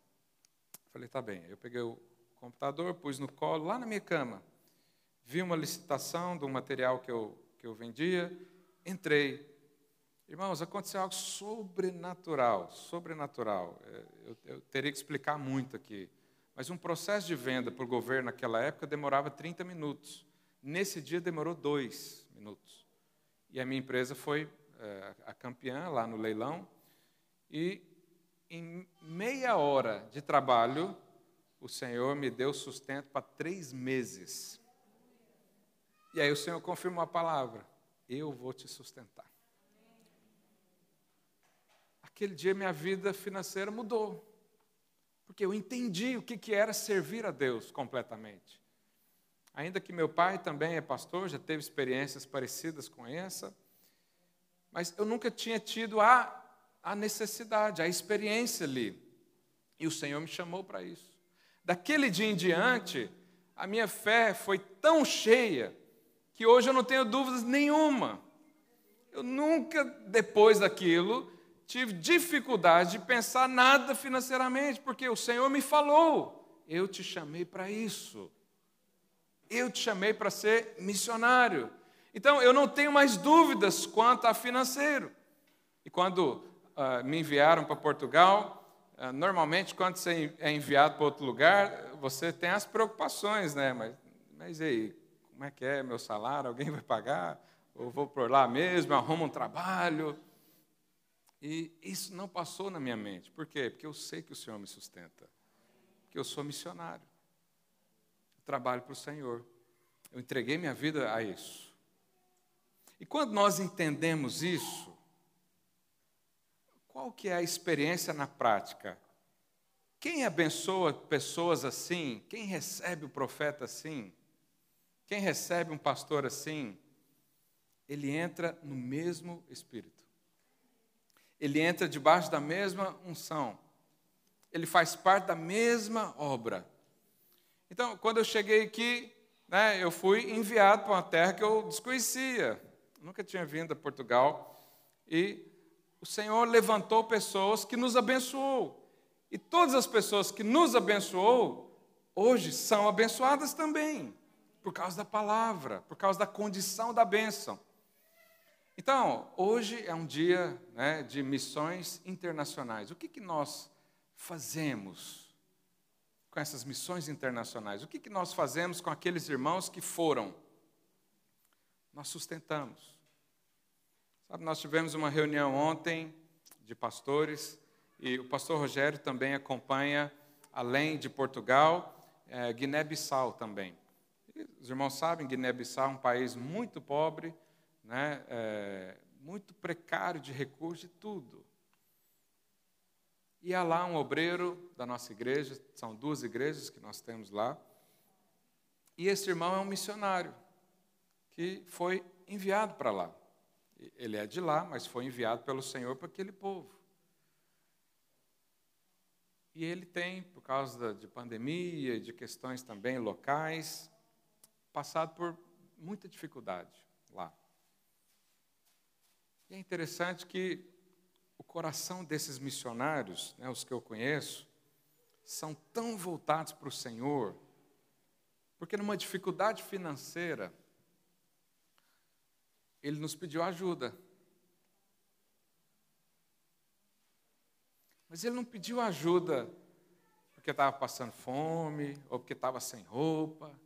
Falei, tá bem. Eu peguei o computador, pus no colo, lá na minha cama vi uma licitação um material que eu, que eu vendia, entrei. Irmãos, aconteceu algo sobrenatural, sobrenatural. É, eu, eu teria que explicar muito aqui. Mas um processo de venda o governo naquela época demorava 30 minutos. Nesse dia demorou dois minutos. E a minha empresa foi é, a campeã lá no leilão. E em meia hora de trabalho, o Senhor me deu sustento para três meses. E aí o Senhor confirmou a palavra: Eu vou te sustentar. Aquele dia minha vida financeira mudou. Porque eu entendi o que era servir a Deus completamente. Ainda que meu pai também é pastor, já teve experiências parecidas com essa, mas eu nunca tinha tido a, a necessidade, a experiência ali. E o Senhor me chamou para isso. Daquele dia em diante, a minha fé foi tão cheia que hoje eu não tenho dúvidas nenhuma. Eu nunca, depois daquilo, tive dificuldade de pensar nada financeiramente, porque o Senhor me falou: eu te chamei para isso. Eu te chamei para ser missionário. Então, eu não tenho mais dúvidas quanto a financeiro. E quando uh, me enviaram para Portugal, uh, normalmente, quando você é enviado para outro lugar, você tem as preocupações, né? Mas, mas e aí? Como é que é meu salário? Alguém vai pagar? Ou vou por lá mesmo, arrumo um trabalho? E isso não passou na minha mente. Por quê? Porque eu sei que o Senhor me sustenta. Porque eu sou missionário. Eu trabalho para o Senhor. Eu entreguei minha vida a isso. E quando nós entendemos isso, qual que é a experiência na prática? Quem abençoa pessoas assim? Quem recebe o profeta assim? Quem recebe um pastor assim, ele entra no mesmo espírito. Ele entra debaixo da mesma unção. Ele faz parte da mesma obra. Então, quando eu cheguei aqui, né, eu fui enviado para uma terra que eu desconhecia. nunca tinha vindo a Portugal. E o Senhor levantou pessoas que nos abençoou. E todas as pessoas que nos abençoou hoje são abençoadas também, por causa da palavra, por causa da condição da bênção. Então, hoje é um dia né, de missões internacionais. O que, que nós fazemos com essas missões internacionais? O que, que nós fazemos com aqueles irmãos que foram? Nós sustentamos. Sabe, nós tivemos uma reunião ontem de pastores e o pastor Rogério também acompanha, além de Portugal, é, Guiné-Bissau também. Os irmãos sabem, Guiné-Bissau é um país muito pobre, né, é, muito precário de recursos e tudo. E há lá um obreiro da nossa igreja, são duas igrejas que nós temos lá, e esse irmão é um missionário que foi enviado para lá. Ele é de lá, mas foi enviado pelo Senhor para aquele povo. E ele tem, por causa de pandemia de questões também locais, passado por muita dificuldade lá. E é interessante que o coração desses missionários, né, os que eu conheço, são tão voltados para o Senhor, porque numa dificuldade financeira, ele nos pediu ajuda. Mas ele não pediu ajuda porque estava passando fome, ou porque estava sem roupa,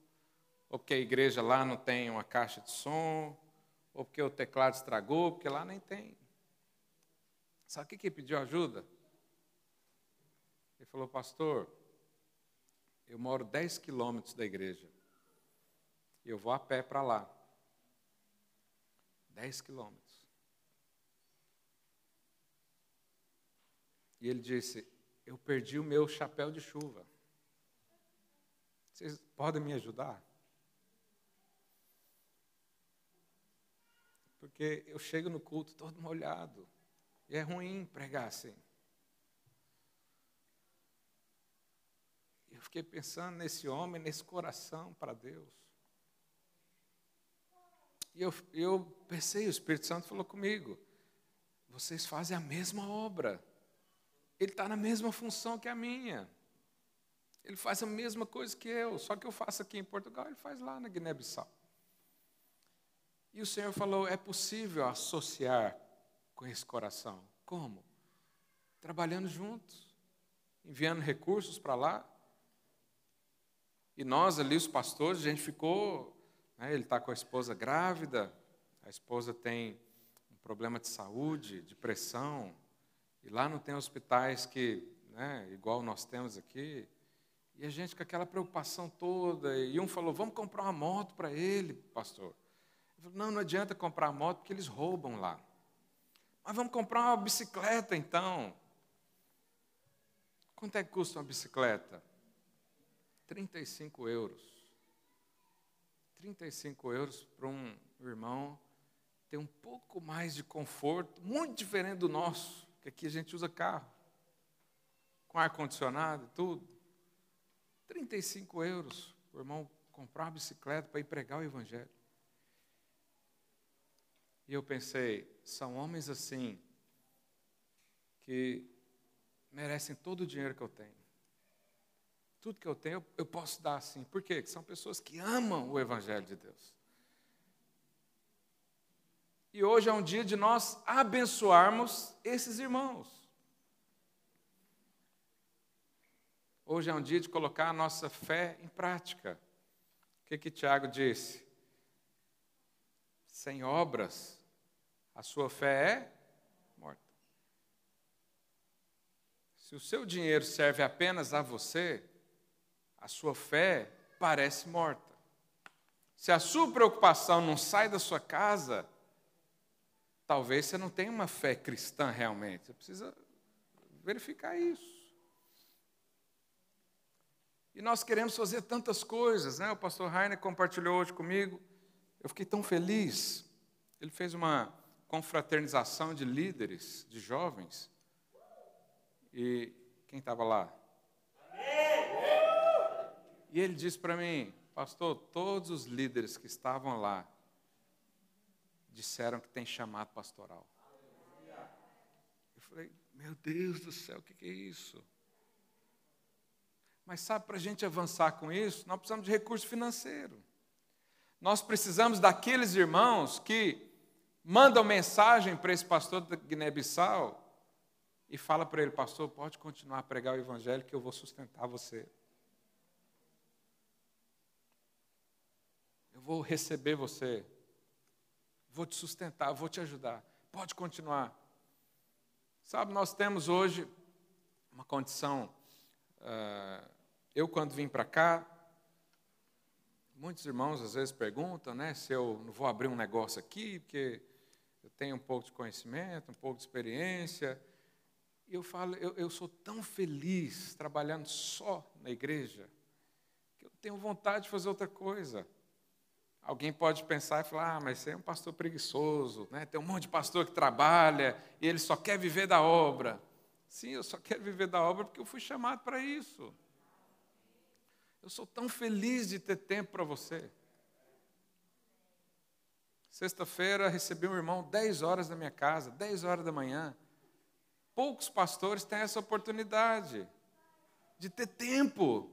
ou porque a igreja lá não tem uma caixa de som, ou porque o teclado estragou, porque lá nem tem. Sabe o que ele pediu ajuda? Ele falou, pastor, eu moro 10 quilômetros da igreja. Eu vou a pé para lá. 10 quilômetros. E ele disse: Eu perdi o meu chapéu de chuva. Vocês podem me ajudar? Porque eu chego no culto todo molhado. E é ruim pregar assim. Eu fiquei pensando nesse homem, nesse coração para Deus. E eu, eu pensei, o Espírito Santo falou comigo: vocês fazem a mesma obra. Ele está na mesma função que a minha. Ele faz a mesma coisa que eu, só que eu faço aqui em Portugal, ele faz lá na Guiné-Bissau. E o Senhor falou: é possível associar com esse coração. Como? Trabalhando juntos, enviando recursos para lá. E nós ali, os pastores, a gente ficou né? Ele está com a esposa grávida, a esposa tem um problema de saúde, de pressão, e lá não tem hospitais que, né, igual nós temos aqui. E a gente com aquela preocupação toda, e um falou: vamos comprar uma moto para ele, pastor. Não, não adianta comprar moto porque eles roubam lá. Mas vamos comprar uma bicicleta então. Quanto é que custa uma bicicleta? 35 euros. 35 euros para um irmão ter um pouco mais de conforto, muito diferente do nosso, que aqui a gente usa carro, com ar-condicionado e tudo. 35 euros para o irmão comprar uma bicicleta para ir pregar o Evangelho. E eu pensei, são homens assim, que merecem todo o dinheiro que eu tenho. Tudo que eu tenho, eu posso dar assim. Por quê? Porque são pessoas que amam o Evangelho de Deus. E hoje é um dia de nós abençoarmos esses irmãos. Hoje é um dia de colocar a nossa fé em prática. O que, que Tiago disse? Sem obras, a sua fé é morta. Se o seu dinheiro serve apenas a você, a sua fé parece morta. Se a sua preocupação não sai da sua casa, talvez você não tenha uma fé cristã realmente. Você precisa verificar isso. E nós queremos fazer tantas coisas, né? O pastor Rainer compartilhou hoje comigo. Eu fiquei tão feliz. Ele fez uma confraternização de líderes, de jovens. E quem estava lá? E ele disse para mim, pastor, todos os líderes que estavam lá disseram que tem chamado pastoral. Eu falei, meu Deus do céu, o que, é isso? Mas sabe, para a gente avançar com isso, nós precisamos de recurso financeiro. Nós precisamos daqueles irmãos que mandam mensagem para esse pastor da Guiné-Bissau e fala para ele, pastor, pode continuar a pregar o evangelho que eu vou sustentar você. Eu vou receber você. Vou te sustentar, vou te ajudar. Pode continuar. Sabe, nós temos hoje uma condição. Uh, eu, quando vim para cá, muitos irmãos às vezes perguntam né, se eu não vou abrir um negócio aqui, porque eu tenho um pouco de conhecimento, um pouco de experiência. E eu falo, eu, eu sou tão feliz trabalhando só na igreja, que eu tenho vontade de fazer outra coisa. Alguém pode pensar e falar, ah, mas você é um pastor preguiçoso, né? tem um monte de pastor que trabalha e ele só quer viver da obra. Sim, eu só quero viver da obra porque eu fui chamado para isso. Eu sou tão feliz de ter tempo para você. Sexta-feira recebi um irmão 10 horas da minha casa, 10 horas da manhã. Poucos pastores têm essa oportunidade de ter tempo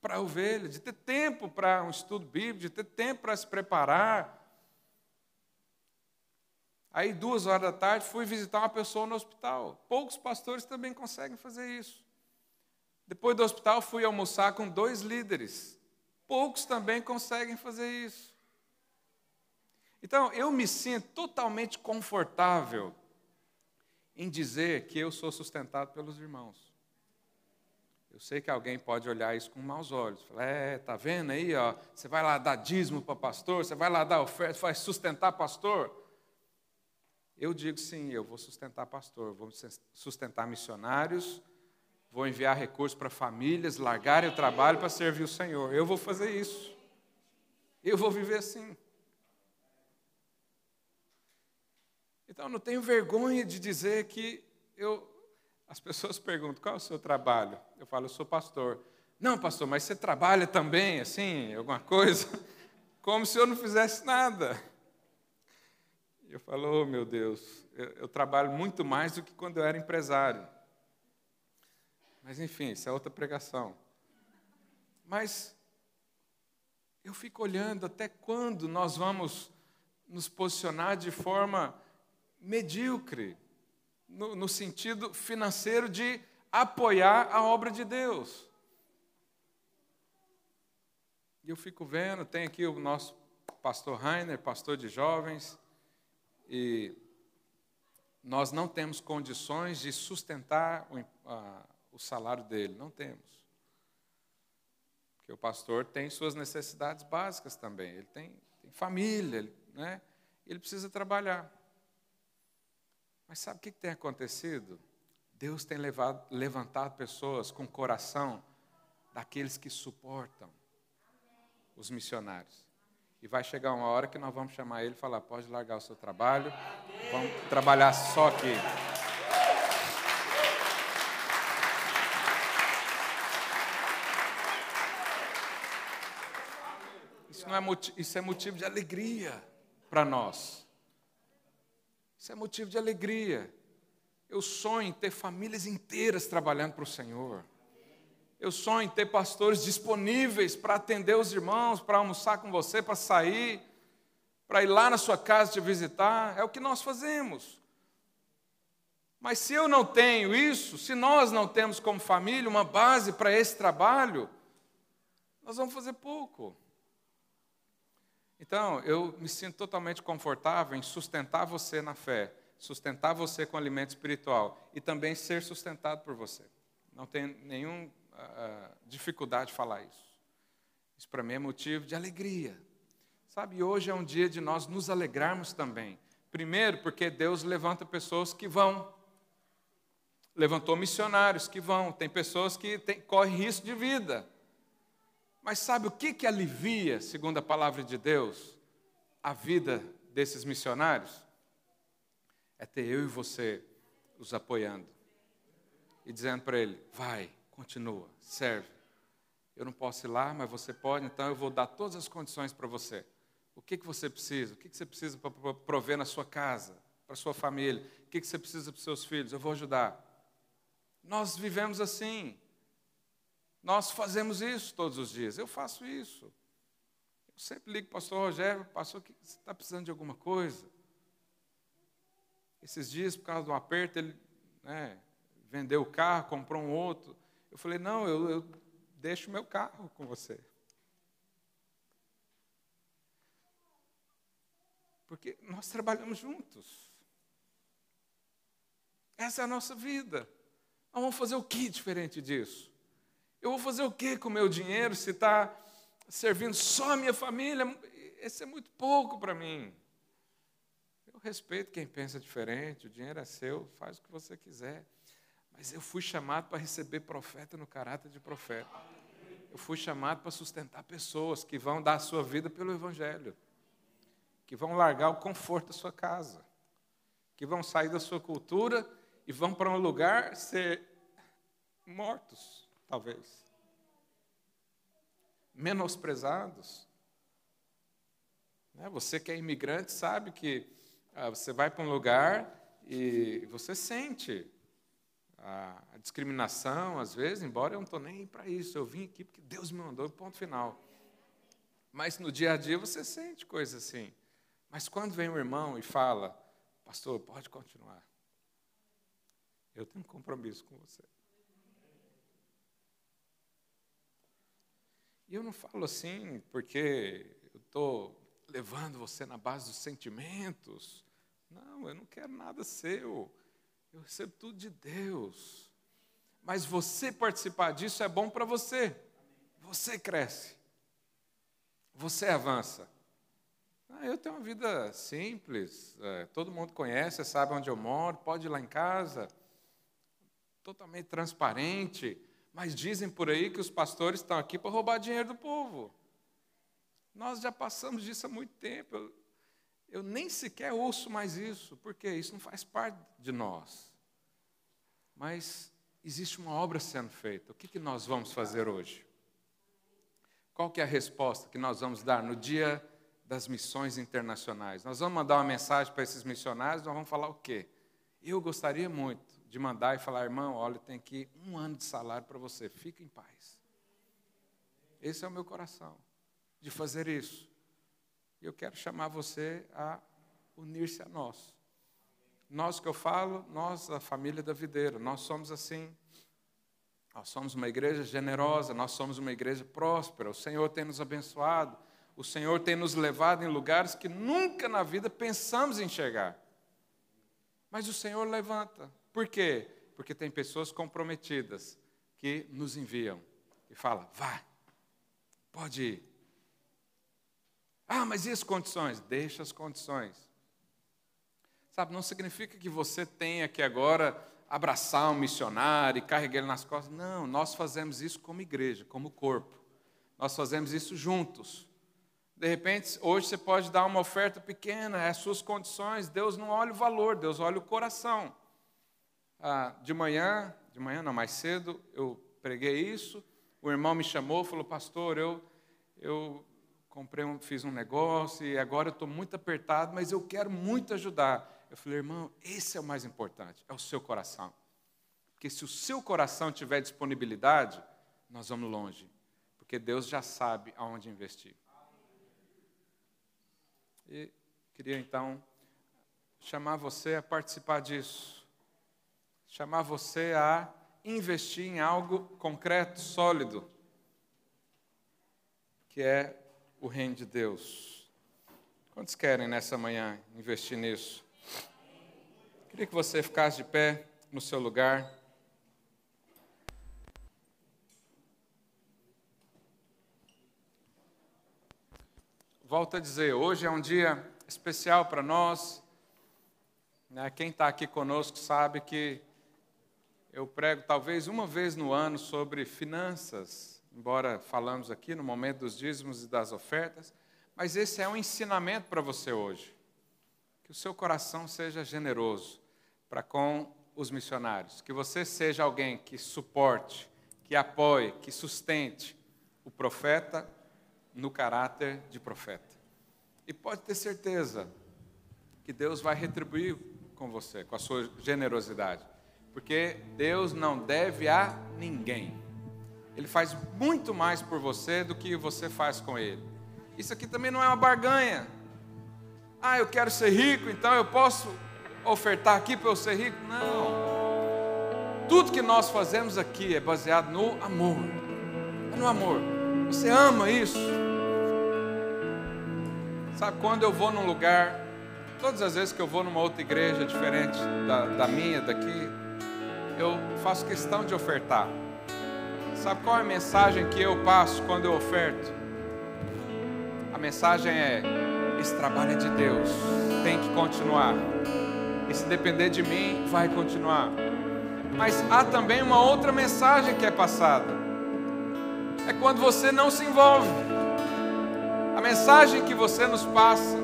para a ovelha, de ter tempo para um estudo bíblico, de ter tempo para se preparar. Aí, duas horas da tarde, fui visitar uma pessoa no hospital. Poucos pastores também conseguem fazer isso. Depois do hospital, fui almoçar com dois líderes. Poucos também conseguem fazer isso. Então, eu me sinto totalmente confortável em dizer que eu sou sustentado pelos irmãos. Eu sei que alguém pode olhar isso com maus olhos. Falar, é, tá vendo aí, ó, você vai lá dar dízimo para pastor, você vai lá dar oferta, vai sustentar pastor. Eu digo sim, eu vou sustentar pastor, vou sustentar missionários, vou enviar recursos para famílias, largarem o trabalho para servir o Senhor. Eu vou fazer isso. Eu vou viver assim. Então, não tenho vergonha de dizer que eu as pessoas perguntam: qual é o seu trabalho? Eu falo: eu sou pastor. Não, pastor, mas você trabalha também, assim, alguma coisa? Como se eu não fizesse nada. Eu falo: oh, meu Deus, eu, eu trabalho muito mais do que quando eu era empresário. Mas, enfim, isso é outra pregação. Mas eu fico olhando até quando nós vamos nos posicionar de forma medíocre no, no sentido financeiro de apoiar a obra de Deus. E eu fico vendo, tem aqui o nosso pastor Rainer, pastor de jovens, e nós não temos condições de sustentar a, o salário dele, não temos. Porque o pastor tem suas necessidades básicas também, ele tem, tem família, ele, né? ele precisa trabalhar. Mas sabe o que tem acontecido? Deus tem levado, levantado pessoas com coração daqueles que suportam os missionários. E vai chegar uma hora que nós vamos chamar ele e falar: pode largar o seu trabalho, vamos trabalhar só aqui. Isso, não é, isso é motivo de alegria para nós. Isso é motivo de alegria. Eu sonho em ter famílias inteiras trabalhando para o Senhor. Eu sonho em ter pastores disponíveis para atender os irmãos, para almoçar com você, para sair, para ir lá na sua casa te visitar. É o que nós fazemos. Mas se eu não tenho isso, se nós não temos como família uma base para esse trabalho, nós vamos fazer pouco. Então, eu me sinto totalmente confortável em sustentar você na fé, sustentar você com alimento espiritual e também ser sustentado por você. Não tenho nenhuma uh, dificuldade de falar isso. Isso para mim é motivo de alegria. Sabe, hoje é um dia de nós nos alegrarmos também. Primeiro, porque Deus levanta pessoas que vão. Levantou missionários que vão. Tem pessoas que correm risco de vida. Mas sabe o que, que alivia, segundo a palavra de Deus, a vida desses missionários? É ter eu e você os apoiando e dizendo para ele: vai, continua, serve. Eu não posso ir lá, mas você pode, então eu vou dar todas as condições para você. O que, que você precisa? O que, que você precisa para prover na sua casa, para sua família? O que, que você precisa para os seus filhos? Eu vou ajudar. Nós vivemos assim. Nós fazemos isso todos os dias. Eu faço isso. Eu sempre ligo para o pastor Rogério, pastor, você está precisando de alguma coisa? Esses dias, por causa do aperto, ele né, vendeu o carro, comprou um outro. Eu falei, não, eu, eu deixo meu carro com você. Porque nós trabalhamos juntos. Essa é a nossa vida. Nós vamos fazer o que diferente disso? Eu vou fazer o que com o meu dinheiro se está servindo só a minha família? Esse é muito pouco para mim. Eu respeito quem pensa diferente, o dinheiro é seu, faz o que você quiser. Mas eu fui chamado para receber profeta no caráter de profeta. Eu fui chamado para sustentar pessoas que vão dar a sua vida pelo Evangelho, que vão largar o conforto da sua casa, que vão sair da sua cultura e vão para um lugar ser mortos, talvez, menosprezados. Né, você que é imigrante sabe que ah, você vai para um lugar e você sente a, discriminação, às vezes, embora eu não estou nem para isso, eu vim aqui porque Deus me mandou, ponto final. Mas no dia a dia você sente coisas assim. Mas quando vem um irmão e fala, pastor, pode continuar. Eu tenho um compromisso com você. E eu não falo assim porque eu estou levando você na base dos sentimentos, não, eu não quero nada seu. Eu recebo tudo de Deus. Mas você participar disso é bom para você. Você cresce. Você avança. Ah, eu tenho uma vida simples. É, todo mundo conhece, sabe onde eu moro. Pode ir lá em casa. Totalmente transparente. Mas dizem por aí que os pastores estão aqui para roubar dinheiro do povo. Nós já passamos disso há muito tempo. Eu, eu nem sequer ouço mais isso, porque isso não faz parte de nós. Mas existe uma obra sendo feita. O que, que nós vamos fazer hoje? Qual que é a resposta que nós vamos dar no dia das missões internacionais? Nós vamos mandar uma mensagem para esses missionários, nós vamos falar o quê? Eu gostaria muito de mandar e falar, irmão, olha, tem aqui um ano de salário para você, fique em paz. Esse é o meu coração, de fazer isso. E eu quero chamar você a unir-se a nós. Nós que eu falo, nós, a família da videira, nós somos assim. Nós somos uma igreja generosa, nós somos uma igreja próspera. O Senhor tem nos abençoado, o Senhor tem nos levado em lugares que nunca na vida pensamos em chegar. Mas o Senhor levanta. Por quê? Porque tem pessoas comprometidas que nos enviam e falam: vá, pode ir. Ah, mas e as condições? Deixa as condições. Sabe, não significa que você tenha que agora abraçar um missionário e carregar ele nas costas. Não, nós fazemos isso como igreja, como corpo. Nós fazemos isso juntos. De repente, hoje você pode dar uma oferta pequena, é as suas condições. Deus não olha o valor, Deus olha o coração. Ah, de manhã, de manhã não, mais cedo, eu preguei isso. O irmão me chamou, falou, pastor, eu, eu comprei um, fiz um negócio e agora eu estou muito apertado, mas eu quero muito ajudar. Eu falei, irmão, esse é o mais importante, é o seu coração. Porque se o seu coração tiver disponibilidade, nós vamos longe. Porque Deus já sabe aonde investir. E queria então chamar você a participar disso. Chamar você a investir em algo concreto, sólido, que é o reino de Deus. Quantos querem nessa manhã investir nisso? Queria que você ficasse de pé no seu lugar. Volto a dizer, hoje é um dia especial para nós. Né? Quem está aqui conosco sabe que eu prego talvez uma vez no ano sobre finanças embora falamos aqui no momento dos dízimos e das ofertas, mas esse é um ensinamento para você hoje. Que o seu coração seja generoso para com os missionários, que você seja alguém que suporte, que apoie, que sustente o profeta no caráter de profeta. E pode ter certeza que Deus vai retribuir com você, com a sua generosidade, porque Deus não deve a ninguém. Ele faz muito mais por você do que você faz com ele. Isso aqui também não é uma barganha. Ah, eu quero ser rico, então eu posso ofertar aqui para eu ser rico? Não. Tudo que nós fazemos aqui é baseado no amor. É no amor. Você ama isso? Sabe, quando eu vou num lugar, todas as vezes que eu vou numa outra igreja diferente da, da minha, daqui, eu faço questão de ofertar. Sabe qual é a mensagem que eu passo quando eu oferto? A mensagem é: esse trabalho é de Deus, tem que continuar. E se depender de mim, vai continuar. Mas há também uma outra mensagem que é passada. É quando você não se envolve. A mensagem que você nos passa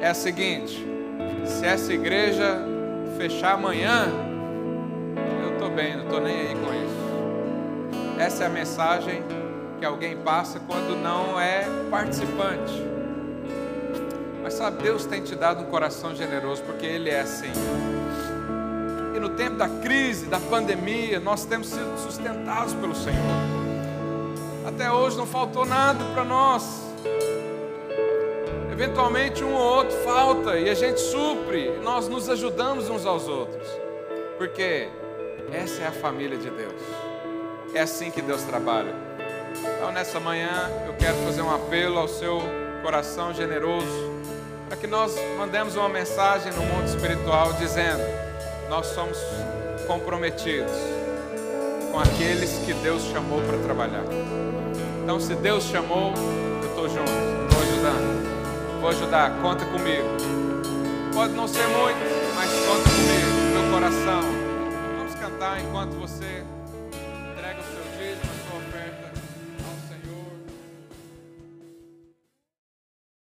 é a seguinte: se essa igreja fechar amanhã, bem, não estou nem aí com isso. Essa é a mensagem que alguém passa quando não é participante. Mas sabe, Deus tem te dado um coração generoso, porque Ele é assim. E no tempo da crise, da pandemia, nós temos sido sustentados pelo Senhor. Até hoje não faltou nada para nós. Eventualmente um ou outro falta e a gente supre, nós nos ajudamos uns aos outros. Porque essa é a família de Deus. É assim que Deus trabalha. Então nessa manhã eu quero fazer um apelo ao seu coração generoso para que nós mandemos uma mensagem no mundo espiritual dizendo: nós somos comprometidos com aqueles que Deus chamou para trabalhar. Então, se Deus chamou, eu estou junto, estou ajudando, vou ajudar, conta comigo. Pode não ser muito, mas conta comigo, meu coração. Cantar enquanto você